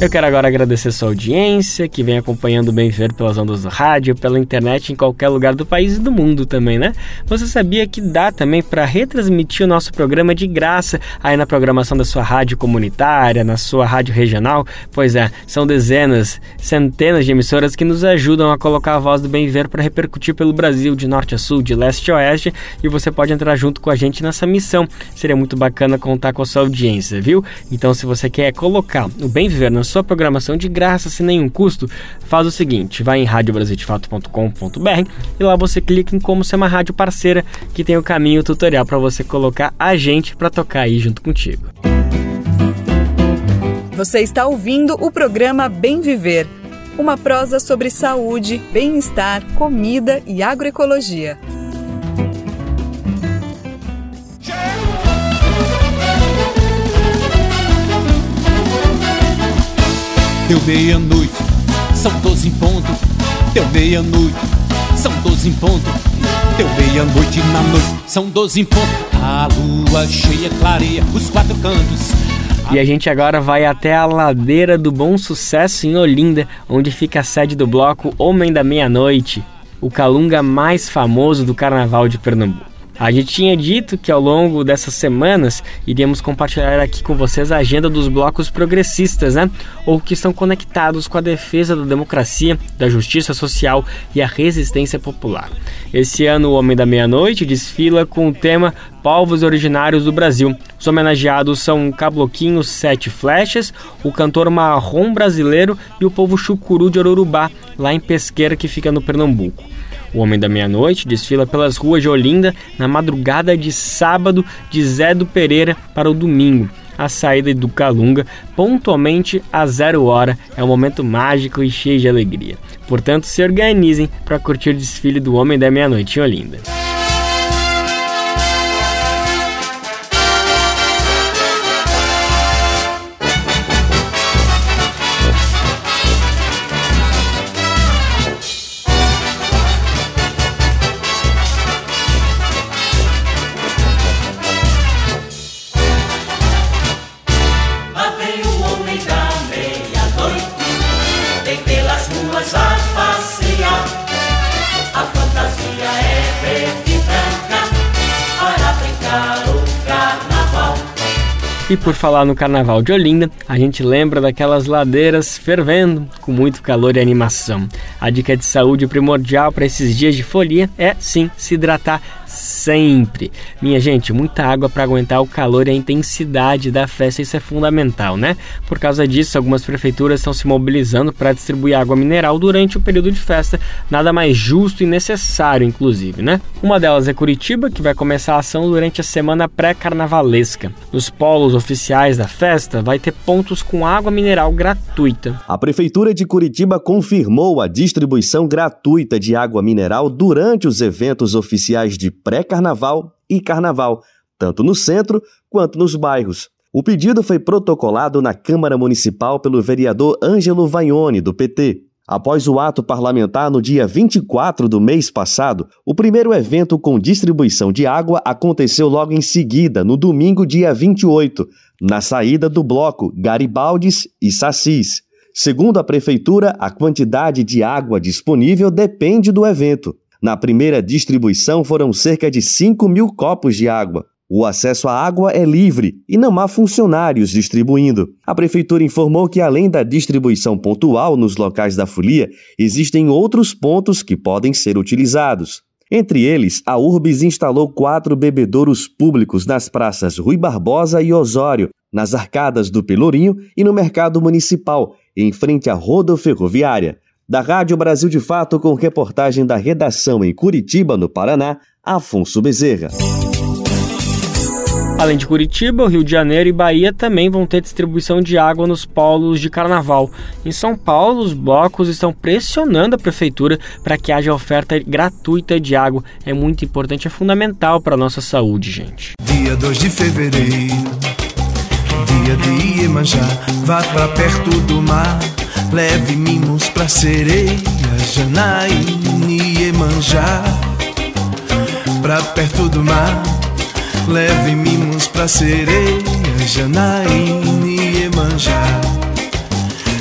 Eu quero agora agradecer sua audiência, que vem acompanhando o Bem Viver pelas ondas do rádio, pela internet em qualquer lugar do país e do mundo também, né? Você sabia que dá também para retransmitir o nosso programa de graça aí na programação da sua rádio comunitária, na sua rádio regional? Pois é, são dezenas, centenas de emissoras que nos ajudam a colocar a voz do Bem Viver para repercutir pelo Brasil, de norte a sul, de leste a oeste, e você pode entrar junto com a gente nessa missão. Seria muito bacana contar com a sua audiência, viu? Então, se você quer colocar o Bem Viver na sua programação de graça, sem nenhum custo, faz o seguinte: vai em radiobrasildefato.com.br e lá você clica em como ser uma rádio parceira, que tem o caminho tutorial para você colocar a gente para tocar aí junto contigo. Você está ouvindo o programa Bem Viver, uma prosa sobre saúde, bem-estar, comida e agroecologia. Deu meia-noite, são doze em ponto. Deu meia-noite, são doze em ponto. Deu meia-noite na noite, são doze em ponto. A lua cheia clareia os quatro cantos. E a gente agora vai até a ladeira do Bom Sucesso em Olinda, onde fica a sede do bloco Homem da Meia-Noite, o calunga mais famoso do Carnaval de Pernambuco. A gente tinha dito que ao longo dessas semanas iríamos compartilhar aqui com vocês a agenda dos blocos progressistas, né? Ou que estão conectados com a defesa da democracia, da justiça social e a resistência popular. Esse ano, o Homem da Meia-Noite desfila com o tema Povos Originários do Brasil. Os homenageados são Cabloquinho Sete Flechas, o cantor marrom brasileiro e o povo chucuru de Ororubá, lá em Pesqueira, que fica no Pernambuco. O Homem da Meia-Noite desfila pelas ruas de Olinda na madrugada de sábado de Zé do Pereira para o domingo. A saída do Calunga, pontualmente a zero hora, é um momento mágico e cheio de alegria. Portanto, se organizem para curtir o desfile do Homem da Meia-Noite em Olinda. E por falar no Carnaval de Olinda, a gente lembra daquelas ladeiras fervendo, com muito calor e animação. A dica de saúde primordial para esses dias de folia é, sim, se hidratar sempre. Minha gente, muita água para aguentar o calor e a intensidade da festa, isso é fundamental, né? Por causa disso, algumas prefeituras estão se mobilizando para distribuir água mineral durante o período de festa, nada mais justo e necessário, inclusive, né? Uma delas é Curitiba, que vai começar a ação durante a semana pré-carnavalesca. Nos polos oficiais da festa, vai ter pontos com água mineral gratuita. A Prefeitura de Curitiba confirmou a distribuição gratuita de água mineral durante os eventos oficiais de pré-carnaval e carnaval, tanto no centro quanto nos bairros. O pedido foi protocolado na Câmara Municipal pelo vereador Ângelo Vagnoni, do PT. Após o ato parlamentar no dia 24 do mês passado, o primeiro evento com distribuição de água aconteceu logo em seguida, no domingo, dia 28, na saída do bloco Garibaldes e Sassis. Segundo a Prefeitura, a quantidade de água disponível depende do evento. Na primeira distribuição foram cerca de 5 mil copos de água. O acesso à água é livre e não há funcionários distribuindo. A Prefeitura informou que, além da distribuição pontual nos locais da folia, existem outros pontos que podem ser utilizados. Entre eles, a Urbis instalou quatro bebedouros públicos nas praças Rui Barbosa e Osório, nas arcadas do Pelourinho e no Mercado Municipal, em frente à rodoferroviária. Da Rádio Brasil de Fato, com reportagem da redação em Curitiba, no Paraná, Afonso Bezerra. Além de Curitiba, o Rio de Janeiro e Bahia também vão ter distribuição de água nos polos de carnaval. Em São Paulo, os blocos estão pressionando a prefeitura para que haja oferta gratuita de água. É muito importante, é fundamental para a nossa saúde, gente. Dia 2 de fevereiro, dia de Iemanjá, vá pra perto do mar, leve mimos pra sereia, Janaína e Iemanjá, pra perto do mar. Leve mimos pra sereia, Janaína e Iemanjá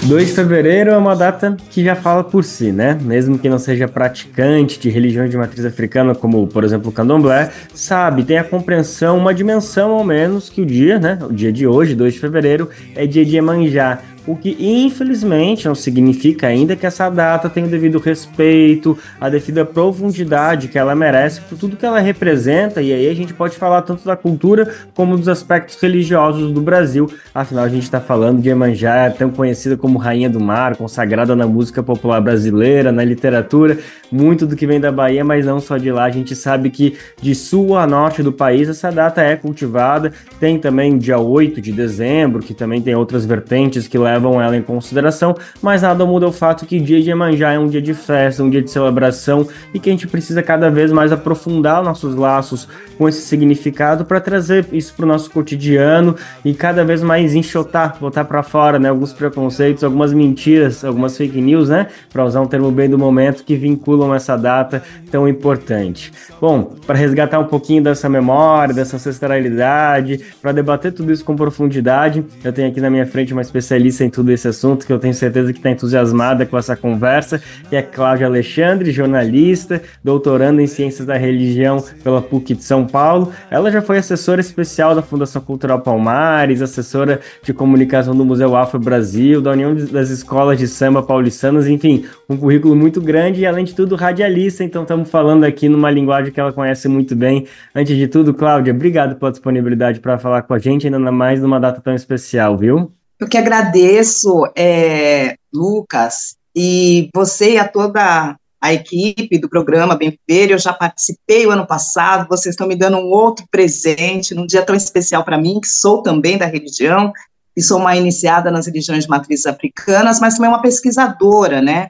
2 de fevereiro é uma data que já fala por si, né? Mesmo que não seja praticante de religiões de matriz africana, como por exemplo o candomblé, sabe, tem a compreensão, uma dimensão ao menos que o dia, né? O dia de hoje, 2 de fevereiro, é dia de Emanjá, o que infelizmente não significa ainda que essa data tenha o devido respeito, a devida profundidade que ela merece por tudo que ela representa, e aí a gente pode falar tanto da cultura como dos aspectos religiosos do Brasil, afinal a gente está falando de Emanjá, tão conhecida como Rainha do Mar, consagrada na música popular brasileira, na literatura, muito do que vem da Bahia, mas não só de lá, a gente sabe que de sul a norte do país essa data é cultivada, tem também dia 8 de dezembro, que também tem outras vertentes que levam levam ela em consideração, mas nada muda o fato que dia de Iemanjá é um dia de festa, um dia de celebração e que a gente precisa cada vez mais aprofundar nossos laços com esse significado para trazer isso para o nosso cotidiano e cada vez mais enxotar, botar para fora, né, alguns preconceitos, algumas mentiras, algumas fake news, né, para usar um termo bem do momento que vinculam essa data tão importante. Bom, para resgatar um pouquinho dessa memória, dessa ancestralidade, para debater tudo isso com profundidade, eu tenho aqui na minha frente uma especialista tudo esse assunto, que eu tenho certeza que está entusiasmada com essa conversa, que é Cláudia Alexandre, jornalista, doutorando em Ciências da Religião pela PUC de São Paulo. Ela já foi assessora especial da Fundação Cultural Palmares, assessora de comunicação do Museu Afro Brasil, da União das Escolas de Samba Paulistanas, enfim, um currículo muito grande e, além de tudo, radialista. Então, estamos falando aqui numa linguagem que ela conhece muito bem. Antes de tudo, Cláudia, obrigado pela disponibilidade para falar com a gente, ainda mais numa data tão especial, viu? Eu que agradeço, é, Lucas, e você e a toda a equipe do programa Bem Viver, eu já participei o ano passado, vocês estão me dando um outro presente, num dia tão especial para mim, que sou também da religião, e sou uma iniciada nas religiões de matrizes africanas, mas também uma pesquisadora, né?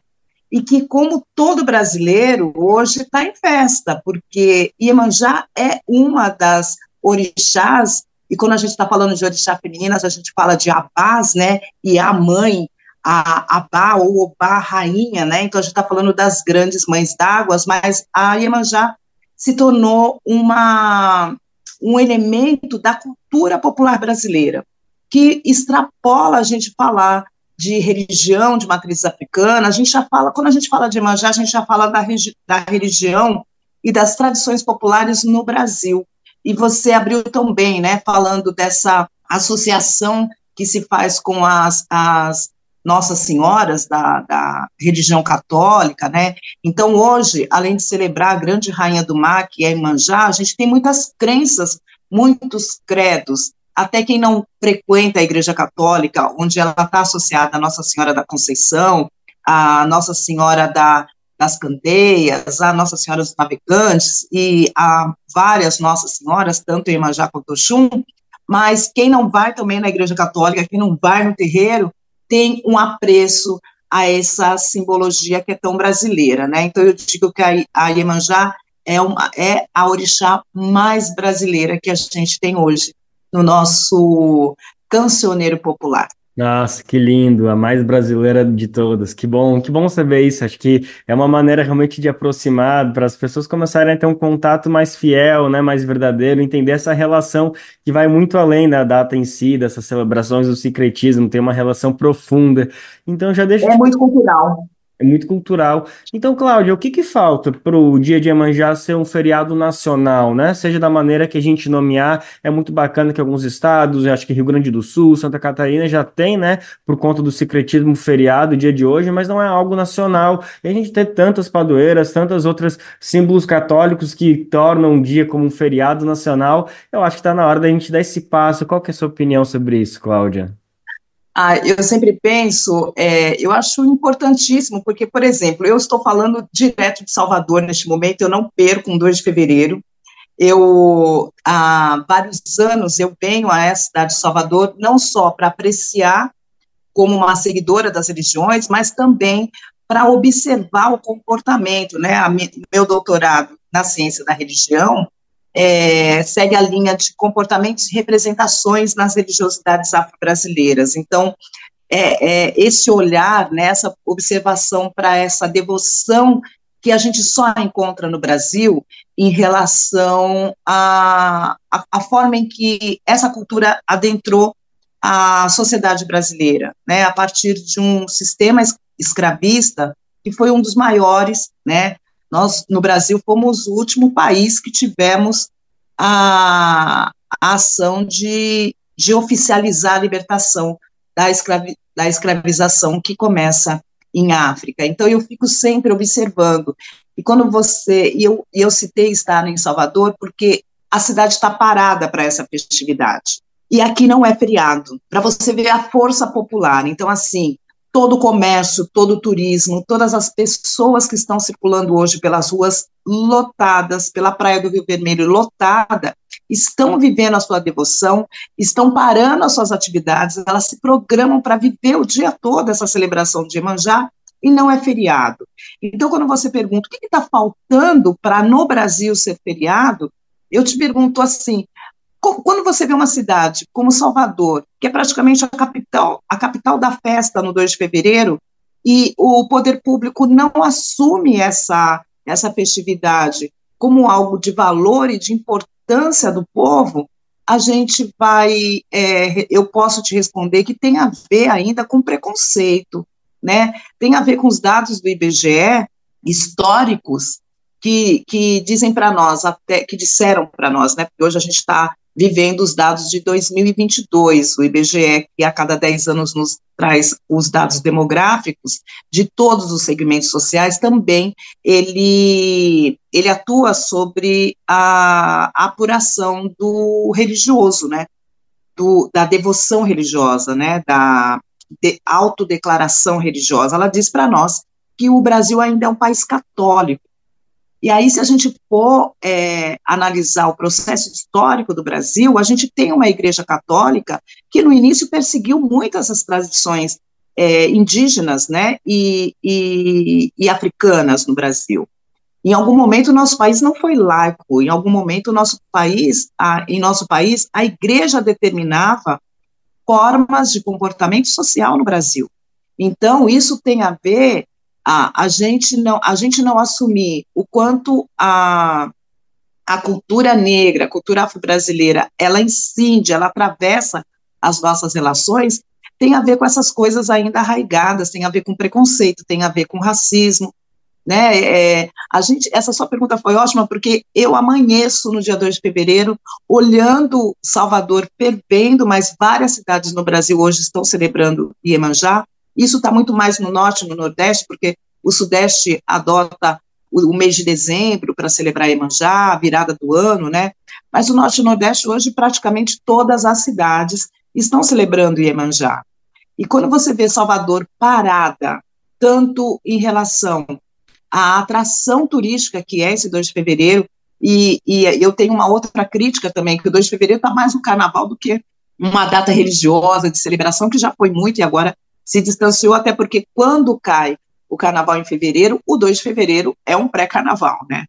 E que, como todo brasileiro, hoje está em festa, porque Iemanjá é uma das orixás e quando a gente está falando de orixá femininas, a gente fala de Abás, né? E a mãe, a Abá ou Obá, rainha, né? Então a gente está falando das grandes mães d'águas, mas a Iemanjá se tornou uma, um elemento da cultura popular brasileira, que extrapola a gente falar de religião de matrizes africanas, a gente já fala, quando a gente fala de Iemanjá, a gente já fala da, da religião e das tradições populares no Brasil. E você abriu também, né, falando dessa associação que se faz com as, as Nossas Senhoras da, da religião católica, né? Então, hoje, além de celebrar a grande rainha do mar, que é Imanjá, a gente tem muitas crenças, muitos credos, até quem não frequenta a Igreja Católica, onde ela está associada à Nossa Senhora da Conceição, a Nossa Senhora da das Candeias, a Nossa Senhora dos Navegantes e a várias Nossas Senhoras, tanto em Imajá quanto Oxum, mas quem não vai também na Igreja Católica, quem não vai no terreiro, tem um apreço a essa simbologia que é tão brasileira, né? Então eu digo que a, a Iemanjá é, uma, é a orixá mais brasileira que a gente tem hoje no nosso cancioneiro popular. Nossa, que lindo, a mais brasileira de todas. Que bom, que bom saber isso. Acho que é uma maneira realmente de aproximar, para as pessoas começarem a ter um contato mais fiel, né, mais verdadeiro, entender essa relação que vai muito além da data em si, dessas celebrações do secretismo, tem uma relação profunda. Então já deixa. É muito cultural. É muito cultural. Então, Cláudia, o que que falta para o Dia de Iemanjá ser um feriado nacional, né? Seja da maneira que a gente nomear, é muito bacana que alguns estados, acho que Rio Grande do Sul, Santa Catarina já tem, né, por conta do secretismo feriado dia de hoje, mas não é algo nacional. E a gente tem tantas padroeiras, tantas outras símbolos católicos que tornam um dia como um feriado nacional. Eu acho que está na hora da gente dar esse passo. Qual que é a sua opinião sobre isso, Cláudia? Ah, eu sempre penso, é, eu acho importantíssimo, porque, por exemplo, eu estou falando direto de Salvador neste momento, eu não perco um 2 de fevereiro. Eu, há vários anos, eu venho a essa cidade de Salvador, não só para apreciar como uma seguidora das religiões, mas também para observar o comportamento, né? A, meu doutorado na ciência da religião é, segue a linha de comportamentos e representações nas religiosidades afro-brasileiras. Então, é, é, esse olhar, né, essa observação para essa devoção que a gente só encontra no Brasil em relação à a, a, forma em que essa cultura adentrou a sociedade brasileira, né, a partir de um sistema escravista que foi um dos maiores, né, nós no Brasil fomos o último país que tivemos a, a ação de, de oficializar a libertação da, escravi, da escravização que começa em África. Então eu fico sempre observando. E quando você, e eu, eu citei estar em Salvador porque a cidade está parada para essa festividade. E aqui não é feriado, para você ver a força popular. Então, assim, todo o comércio, todo o turismo, todas as pessoas que estão circulando hoje pelas ruas lotadas, pela Praia do Rio Vermelho lotada, estão vivendo a sua devoção, estão parando as suas atividades, elas se programam para viver o dia todo essa celebração de Iemanjá e não é feriado. Então, quando você pergunta o que está faltando para no Brasil ser feriado, eu te pergunto assim: quando você vê uma cidade como Salvador, que é praticamente a capital, a capital da festa no 2 de fevereiro, e o poder público não assume essa, essa festividade como algo de valor e de importância do povo, a gente vai, é, eu posso te responder que tem a ver ainda com preconceito, né? Tem a ver com os dados do IBGE históricos que, que dizem para nós, até que disseram para nós, né? Porque hoje a gente está vivendo os dados de 2022. O IBGE, que a cada 10 anos nos traz os dados demográficos de todos os segmentos sociais, também ele, ele atua sobre a, apuração do religioso, né? Do, da devoção religiosa, né? Da de autodeclaração religiosa. Ela diz para nós que o Brasil ainda é um país católico, e aí, se a gente for é, analisar o processo histórico do Brasil, a gente tem uma igreja católica que no início perseguiu muito essas tradições é, indígenas né, e, e, e, africanas no Brasil. Em algum momento, o nosso país não foi laico, em algum momento, nosso país, a, em nosso país, a igreja determinava formas de comportamento social no Brasil. Então, isso tem a ver a, a, gente não, a gente não assumir o quanto a, a cultura negra, a cultura afro-brasileira, ela incide, ela atravessa as nossas relações, tem a ver com essas coisas ainda arraigadas, tem a ver com preconceito, tem a ver com racismo, né, é, a gente, essa sua pergunta foi ótima, porque eu amanheço no dia 2 de fevereiro, olhando Salvador fervendo, mas várias cidades no Brasil hoje estão celebrando Iemanjá, isso está muito mais no norte, no nordeste, porque o sudeste adota o, mês de dezembro para celebrar Iemanjá, a virada do ano, né? Mas o norte e o nordeste hoje praticamente todas as cidades estão celebrando Iemanjá. E quando você vê Salvador parada, tanto em relação à atração turística que é esse 2 de fevereiro, e, e eu tenho uma outra crítica também, que o 2 de fevereiro está mais um carnaval do que uma data religiosa de celebração, que já foi muito e agora se distanciou, até porque quando cai o carnaval em fevereiro, o 2 de fevereiro é um pré-carnaval, né?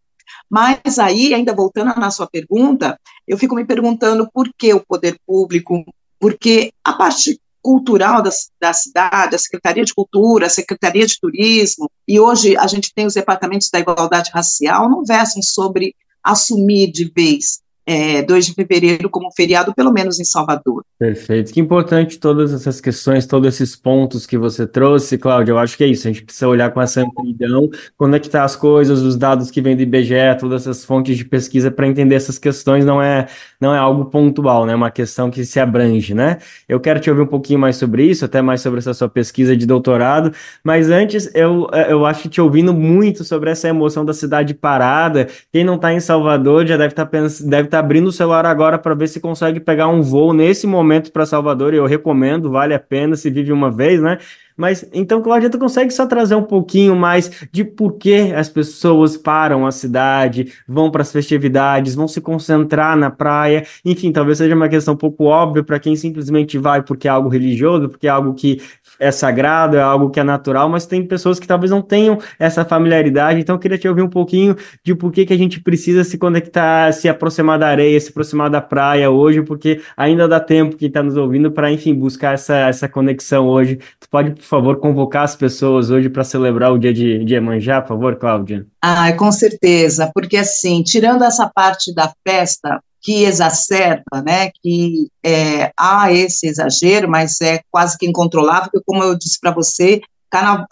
Mas aí, ainda voltando na sua pergunta, eu fico me perguntando por que o poder público, porque a parte cultural da, da cidade, a Secretaria de Cultura, a Secretaria de Turismo, e hoje a gente tem os departamentos da igualdade racial, não versam sobre assumir de vez é, 2 de fevereiro como feriado, pelo menos em Salvador. Perfeito. Que importante todas essas questões, todos esses pontos que você trouxe, Cláudia. Eu acho que é isso. A gente precisa olhar com essa amplidão, conectar as coisas, os dados que vêm do IBGE, todas essas fontes de pesquisa para entender essas questões. Não é, não é algo pontual, né? É uma questão que se abrange, né? Eu quero te ouvir um pouquinho mais sobre isso, até mais sobre essa sua pesquisa de doutorado. Mas antes, eu, eu acho que te ouvindo muito sobre essa emoção da cidade parada. Quem não está em Salvador já deve estar tá estar abrindo o celular agora para ver se consegue pegar um voo nesse momento para Salvador, e eu recomendo, vale a pena se vive uma vez, né? Mas então, Cláudia, tu consegue só trazer um pouquinho mais de por que as pessoas param a cidade, vão para as festividades, vão se concentrar na praia. Enfim, talvez seja uma questão um pouco óbvia para quem simplesmente vai porque é algo religioso, porque é algo que é sagrado, é algo que é natural, mas tem pessoas que talvez não tenham essa familiaridade. Então, eu queria te ouvir um pouquinho de por que, que a gente precisa se conectar, se aproximar da areia, se aproximar da praia hoje, porque ainda dá tempo quem está nos ouvindo para, enfim, buscar essa, essa conexão hoje. Tu pode, favor, convocar as pessoas hoje para celebrar o dia de, de Emanjá, por favor, Cláudia? Ah, com certeza, porque assim, tirando essa parte da festa, que exacerba, né, que é, há esse exagero, mas é quase que incontrolável, porque como eu disse para você,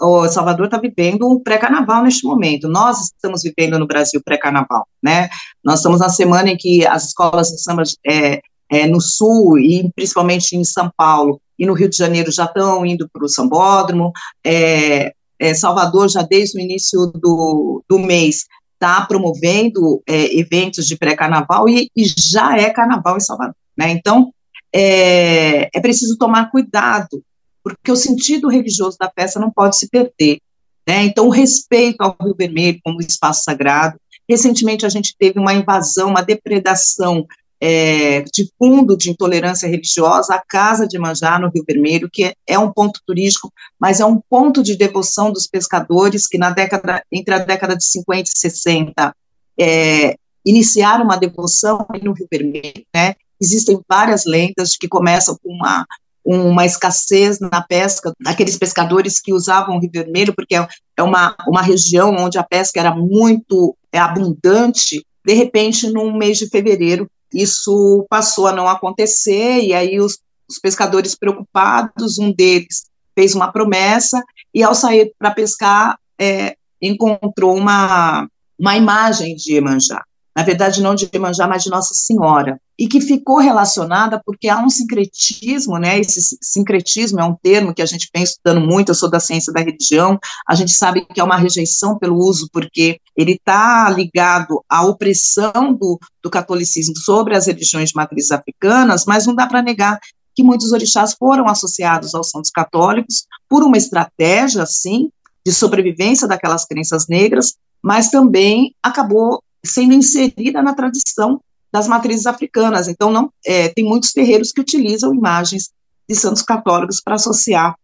o Salvador está vivendo um pré-carnaval neste momento. Nós estamos vivendo no Brasil pré-carnaval, né? Nós estamos na semana em que as escolas de samba é, é, no Sul e principalmente em São Paulo e no Rio de Janeiro já estão indo para o sambódromo. É, é, Salvador já desde o início do, do mês está promovendo é, eventos de pré-carnaval e, e, já é carnaval em Salvador, né? Então é, é preciso tomar cuidado porque o sentido religioso da festa não pode se perder. Né? Então, o respeito ao Rio Vermelho como espaço sagrado. Recentemente, a gente teve uma invasão, uma depredação é, de fundo de intolerância religiosa, a Casa de Manjá, no Rio Vermelho, que é um ponto turístico, mas é um ponto de devoção dos pescadores que na década, entre a década de 50 e 60, é, iniciaram uma devoção no Rio Vermelho, né? Existem várias lendas que começam com uma uma escassez na pesca, daqueles pescadores que usavam o Rio Vermelho, porque é, é uma, uma região onde a pesca era muito é, abundante, de repente, no mês de fevereiro, isso passou a não acontecer, e aí os, os pescadores preocupados, um deles fez uma promessa, e ao sair para pescar, é, encontrou uma, uma imagem de Iemanjá na verdade não de Iemanjá, mas de Nossa Senhora, e que ficou relacionada porque há um sincretismo, né, esse sincretismo é um termo que a gente vem estudando muito, eu sou da ciência da religião, a gente sabe que é uma rejeição pelo uso, porque ele está ligado à opressão do, do catolicismo sobre as religiões de matrizes africanas, mas não dá para negar que muitos orixás foram associados aos santos católicos por uma estratégia, sim, de sobrevivência daquelas crenças negras, mas também acabou sendo inserida na tradição das matrizes africanas. Então, não é, tem muitos terreiros que utilizam imagens de santos católicos para associar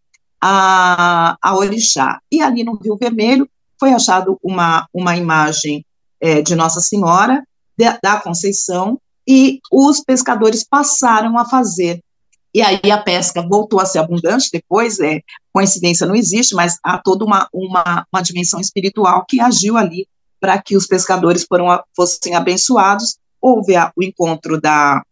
a, a orixá. E ali no Rio Vermelho foi achado uma, uma imagem é, de Nossa Senhora de, da Conceição e os pescadores passaram a fazer. E aí a pesca voltou a ser abundante depois, é, coincidência não existe, mas há toda uma, uma, uma dimensão espiritual que agiu ali para que os pescadores foram, fossem abençoados. Houve a, o encontro da,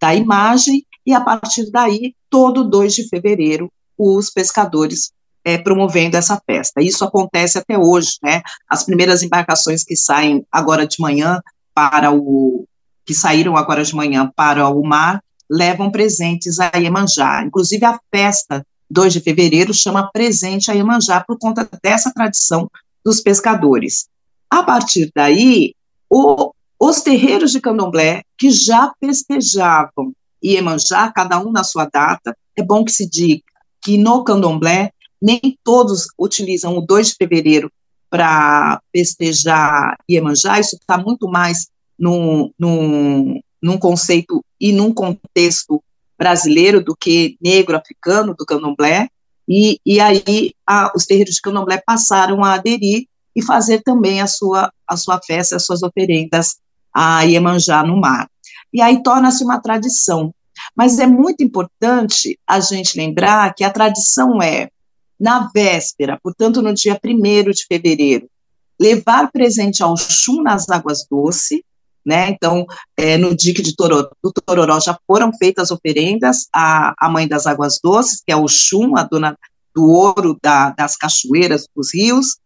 da imagem, e a partir daí, todo 2 de fevereiro, os pescadores é, promovendo essa festa. Isso acontece até hoje, né? As primeiras embarcações que saem agora de manhã para o que saíram agora de manhã para o mar levam presentes a Iemanjá. Inclusive a festa 2 de fevereiro chama presente a Iemanjá por conta dessa tradição dos pescadores. A partir daí, o, os terreiros de candomblé, que já festejavam Iemanjá, cada um na sua data, é bom que se diga que no candomblé, nem todos utilizam o 2 de fevereiro para festejar Iemanjá, isso está muito mais num, num, num conceito e num contexto brasileiro do que negro africano do candomblé, e, e aí a, os terreiros de candomblé passaram a aderir e fazer também a sua, a sua festa, as suas oferendas a Iemanjá no mar. E aí torna-se uma tradição. Mas é muito importante a gente lembrar que a tradição é, na véspera, portanto, no dia 1 de fevereiro, levar presente ao Xum nas águas doces, né? Então, é, no dique de Tororó, do Tororó já foram feitas oferendas à, à Mãe das Águas Doces, que é o Xum, a dona do ouro da, das cachoeiras, dos rios,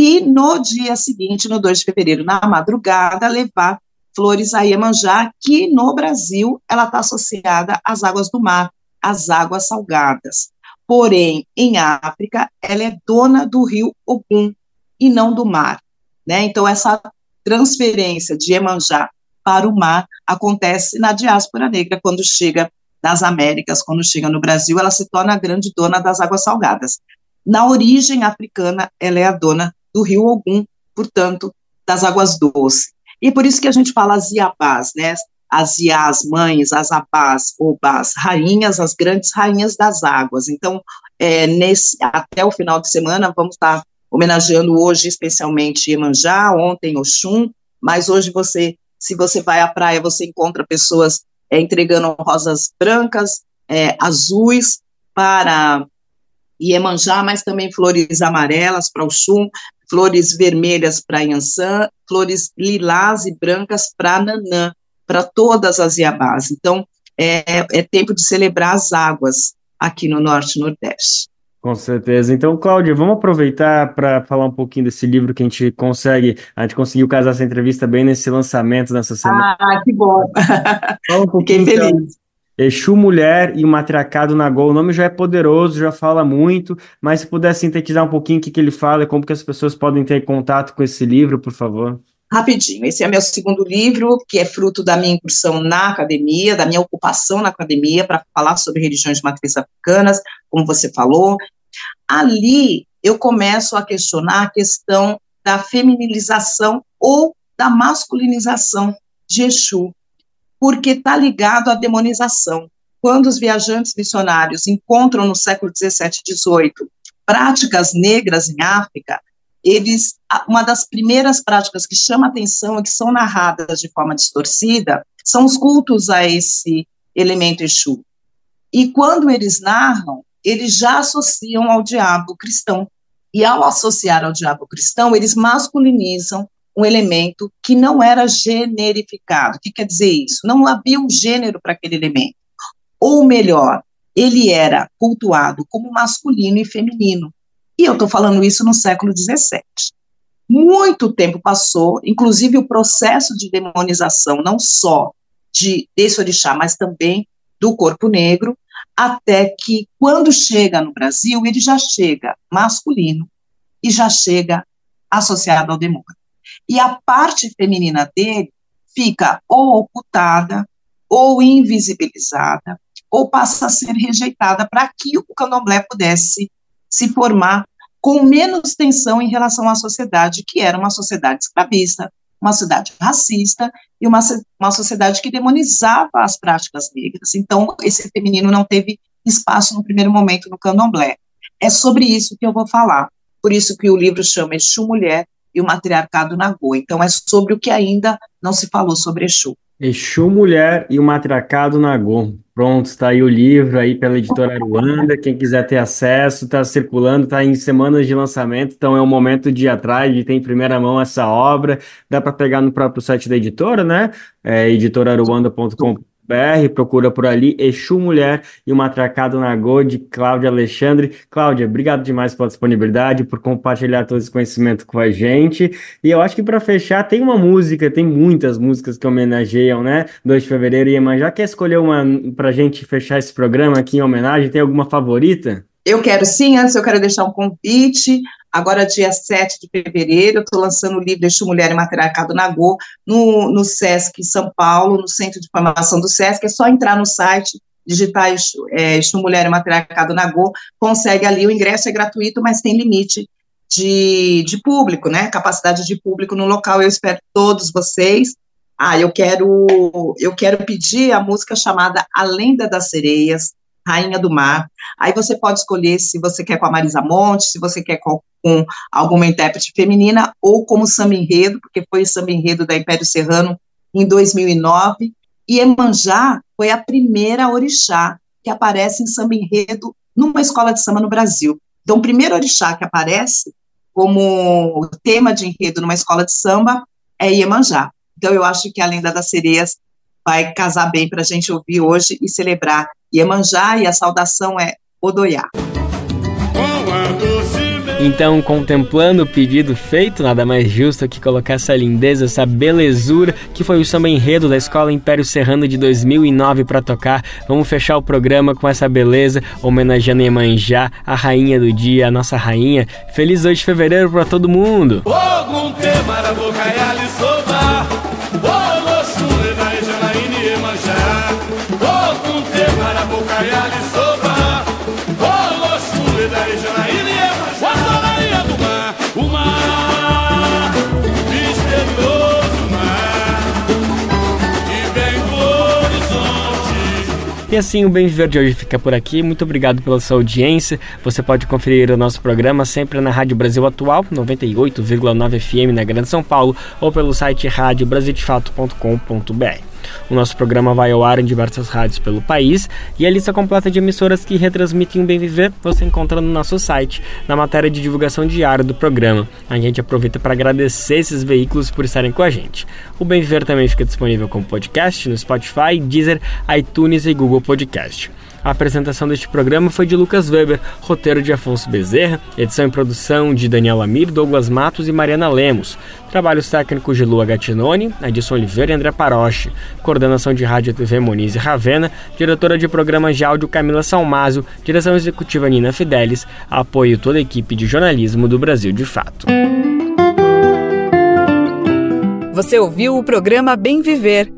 e no dia seguinte, no 2 de fevereiro, na madrugada, levar flores a Iemanjá, que no Brasil ela está associada às águas do mar, às águas salgadas. Porém, em África, ela é dona do rio Ogum e não do mar. Né? Então, essa transferência de Iemanjá para o mar acontece na diáspora negra, quando chega das Américas, quando chega no Brasil, ela se torna a grande dona das águas salgadas. Na origem africana, ela é a dona do rio Ogum, portanto, das águas doces. E por isso que a gente fala as Iabás, né? As Iás, mães, as Abás, Obás, rainhas, as grandes rainhas das águas. Então, é, nesse, até o final de semana, vamos estar homenageando hoje especialmente Iemanjá, ontem Oxum, mas hoje você, se você vai à praia, você encontra pessoas é, entregando rosas brancas, é, azuis para Iemanjá, mas também flores amarelas para o Xum, flores vermelhas para Yansan, flores lilás e brancas para Nanã. para todas as Iabás. Então, é, é tempo de celebrar as águas aqui no Norte e Nordeste. Com certeza. Então, Cláudia, vamos aproveitar para falar um pouquinho desse livro que a gente consegue, a gente conseguiu casar essa entrevista bem nesse lançamento nessa semana. Ah, que bom. Fala um <laughs> pouquinho, Fiquei feliz. Então, Exu Mulher e o Matriarcado na Gol. O nome já é poderoso, já fala muito, mas se puder sintetizar um pouquinho o que, que ele fala e como que as pessoas podem ter contato com esse livro, por favor. Rapidinho, esse é meu segundo livro, que é fruto da minha incursão na academia, da minha ocupação na academia, para falar sobre religiões de matriz africanas, como você falou. Ali eu começo a questionar a questão da feminilização ou da masculinização de Exu, porque está ligado à demonização. Quando os viajantes missionários encontram no século 17 e 18 práticas negras em África, eles, uma das primeiras práticas que chama atenção e que são narradas de forma distorcida são os cultos a esse elemento Exu. E quando eles narram, eles já associam ao diabo cristão. E ao associar ao diabo cristão, eles masculinizam um elemento que não era generificado. O que quer dizer isso? Não havia um gênero para aquele elemento. Ou melhor, ele era cultuado como masculino e feminino. E eu estou falando isso no século XVII. Muito tempo passou, inclusive o processo de demonização, não só de, desse orixá, mas também do corpo negro, até que, quando chega no Brasil, ele já chega masculino e já chega associado ao demônio. E a parte feminina dele fica ou ocultada, ou invisibilizada, ou passa a ser rejeitada para que o candomblé pudesse se formar com menos tensão em relação à sociedade, que era uma sociedade escravista, uma sociedade racista e uma, uma sociedade que demonizava as práticas negras. Então, esse feminino não teve espaço no primeiro momento no candomblé. É sobre isso que eu vou falar. Por isso que o livro chama Exu Mulher e o Matriarcado Nagô. Então, é sobre o que ainda não se falou sobre Exu. Exu Mulher e o Matriarcado Nagô. Pronto, está aí o livro aí pela editora Aruanda. Quem quiser ter acesso, está circulando, está em semanas de lançamento, então é o momento de ir atrás, de ter em primeira mão essa obra. Dá para pegar no próprio site da editora, né? É editoraruanda.com BR, procura por ali, Exu Mulher e o Matracado na Go de Cláudia Alexandre. Cláudia, obrigado demais pela disponibilidade, por compartilhar todo esse conhecimento com a gente. E eu acho que para fechar, tem uma música, tem muitas músicas que homenageiam, né? 2 de fevereiro, e já quer escolher uma pra gente fechar esse programa aqui em homenagem? Tem alguma favorita? Eu quero sim, antes eu quero deixar um convite Agora, dia 7 de fevereiro, eu estou lançando o livro Exu Mulher e Matriarcado Nagô no, no SESC São Paulo, no Centro de Formação do SESC. É só entrar no site, digitar é, Exu Mulher e Matriarcado Nagô, consegue ali. O ingresso é gratuito, mas tem limite de, de público, né? Capacidade de público no local. Eu espero todos vocês. Ah, eu quero, eu quero pedir a música chamada A Lenda das Sereias, Rainha do Mar. Aí você pode escolher se você quer com a Marisa Monte, se você quer com, com alguma intérprete feminina, ou como samba enredo, porque foi o samba enredo da Império Serrano em 2009. E Emanjá foi a primeira orixá que aparece em samba enredo numa escola de samba no Brasil. Então, o primeiro orixá que aparece como tema de enredo numa escola de samba é Iemanjá. Então, eu acho que a Lenda das Sereias vai casar bem para a gente ouvir hoje e celebrar Iemanjá, e a saudação é Odoiá. Então, contemplando o pedido feito, nada mais justo que colocar essa lindeza, essa belezura que foi o samba enredo da Escola Império Serrano de 2009 para tocar. Vamos fechar o programa com essa beleza, homenageando Iemanjá, a rainha do dia, a nossa rainha. Feliz 2 de fevereiro para todo mundo! E assim o Bem Viver de hoje fica por aqui. Muito obrigado pela sua audiência. Você pode conferir o nosso programa sempre na Rádio Brasil Atual, 98,9 FM na Grande São Paulo, ou pelo site radiobrasildefato.com.br. O nosso programa vai ao ar em diversas rádios pelo país e a lista completa de emissoras que retransmitem o Bem Viver você encontra no nosso site, na matéria de divulgação diária do programa. A gente aproveita para agradecer esses veículos por estarem com a gente. O Bem Viver também fica disponível como podcast no Spotify, Deezer, iTunes e Google Podcast. A apresentação deste programa foi de Lucas Weber, roteiro de Afonso Bezerra, edição e produção de Daniel Amir, Douglas Matos e Mariana Lemos. Trabalhos técnicos de Lua Gattinoni, Edson Oliveira e André Paroche. Coordenação de Rádio TV Moniz e Ravena, diretora de programas de áudio Camila Salmazo, direção executiva Nina Fidelis, apoio toda a equipe de jornalismo do Brasil de Fato. Você ouviu o programa Bem Viver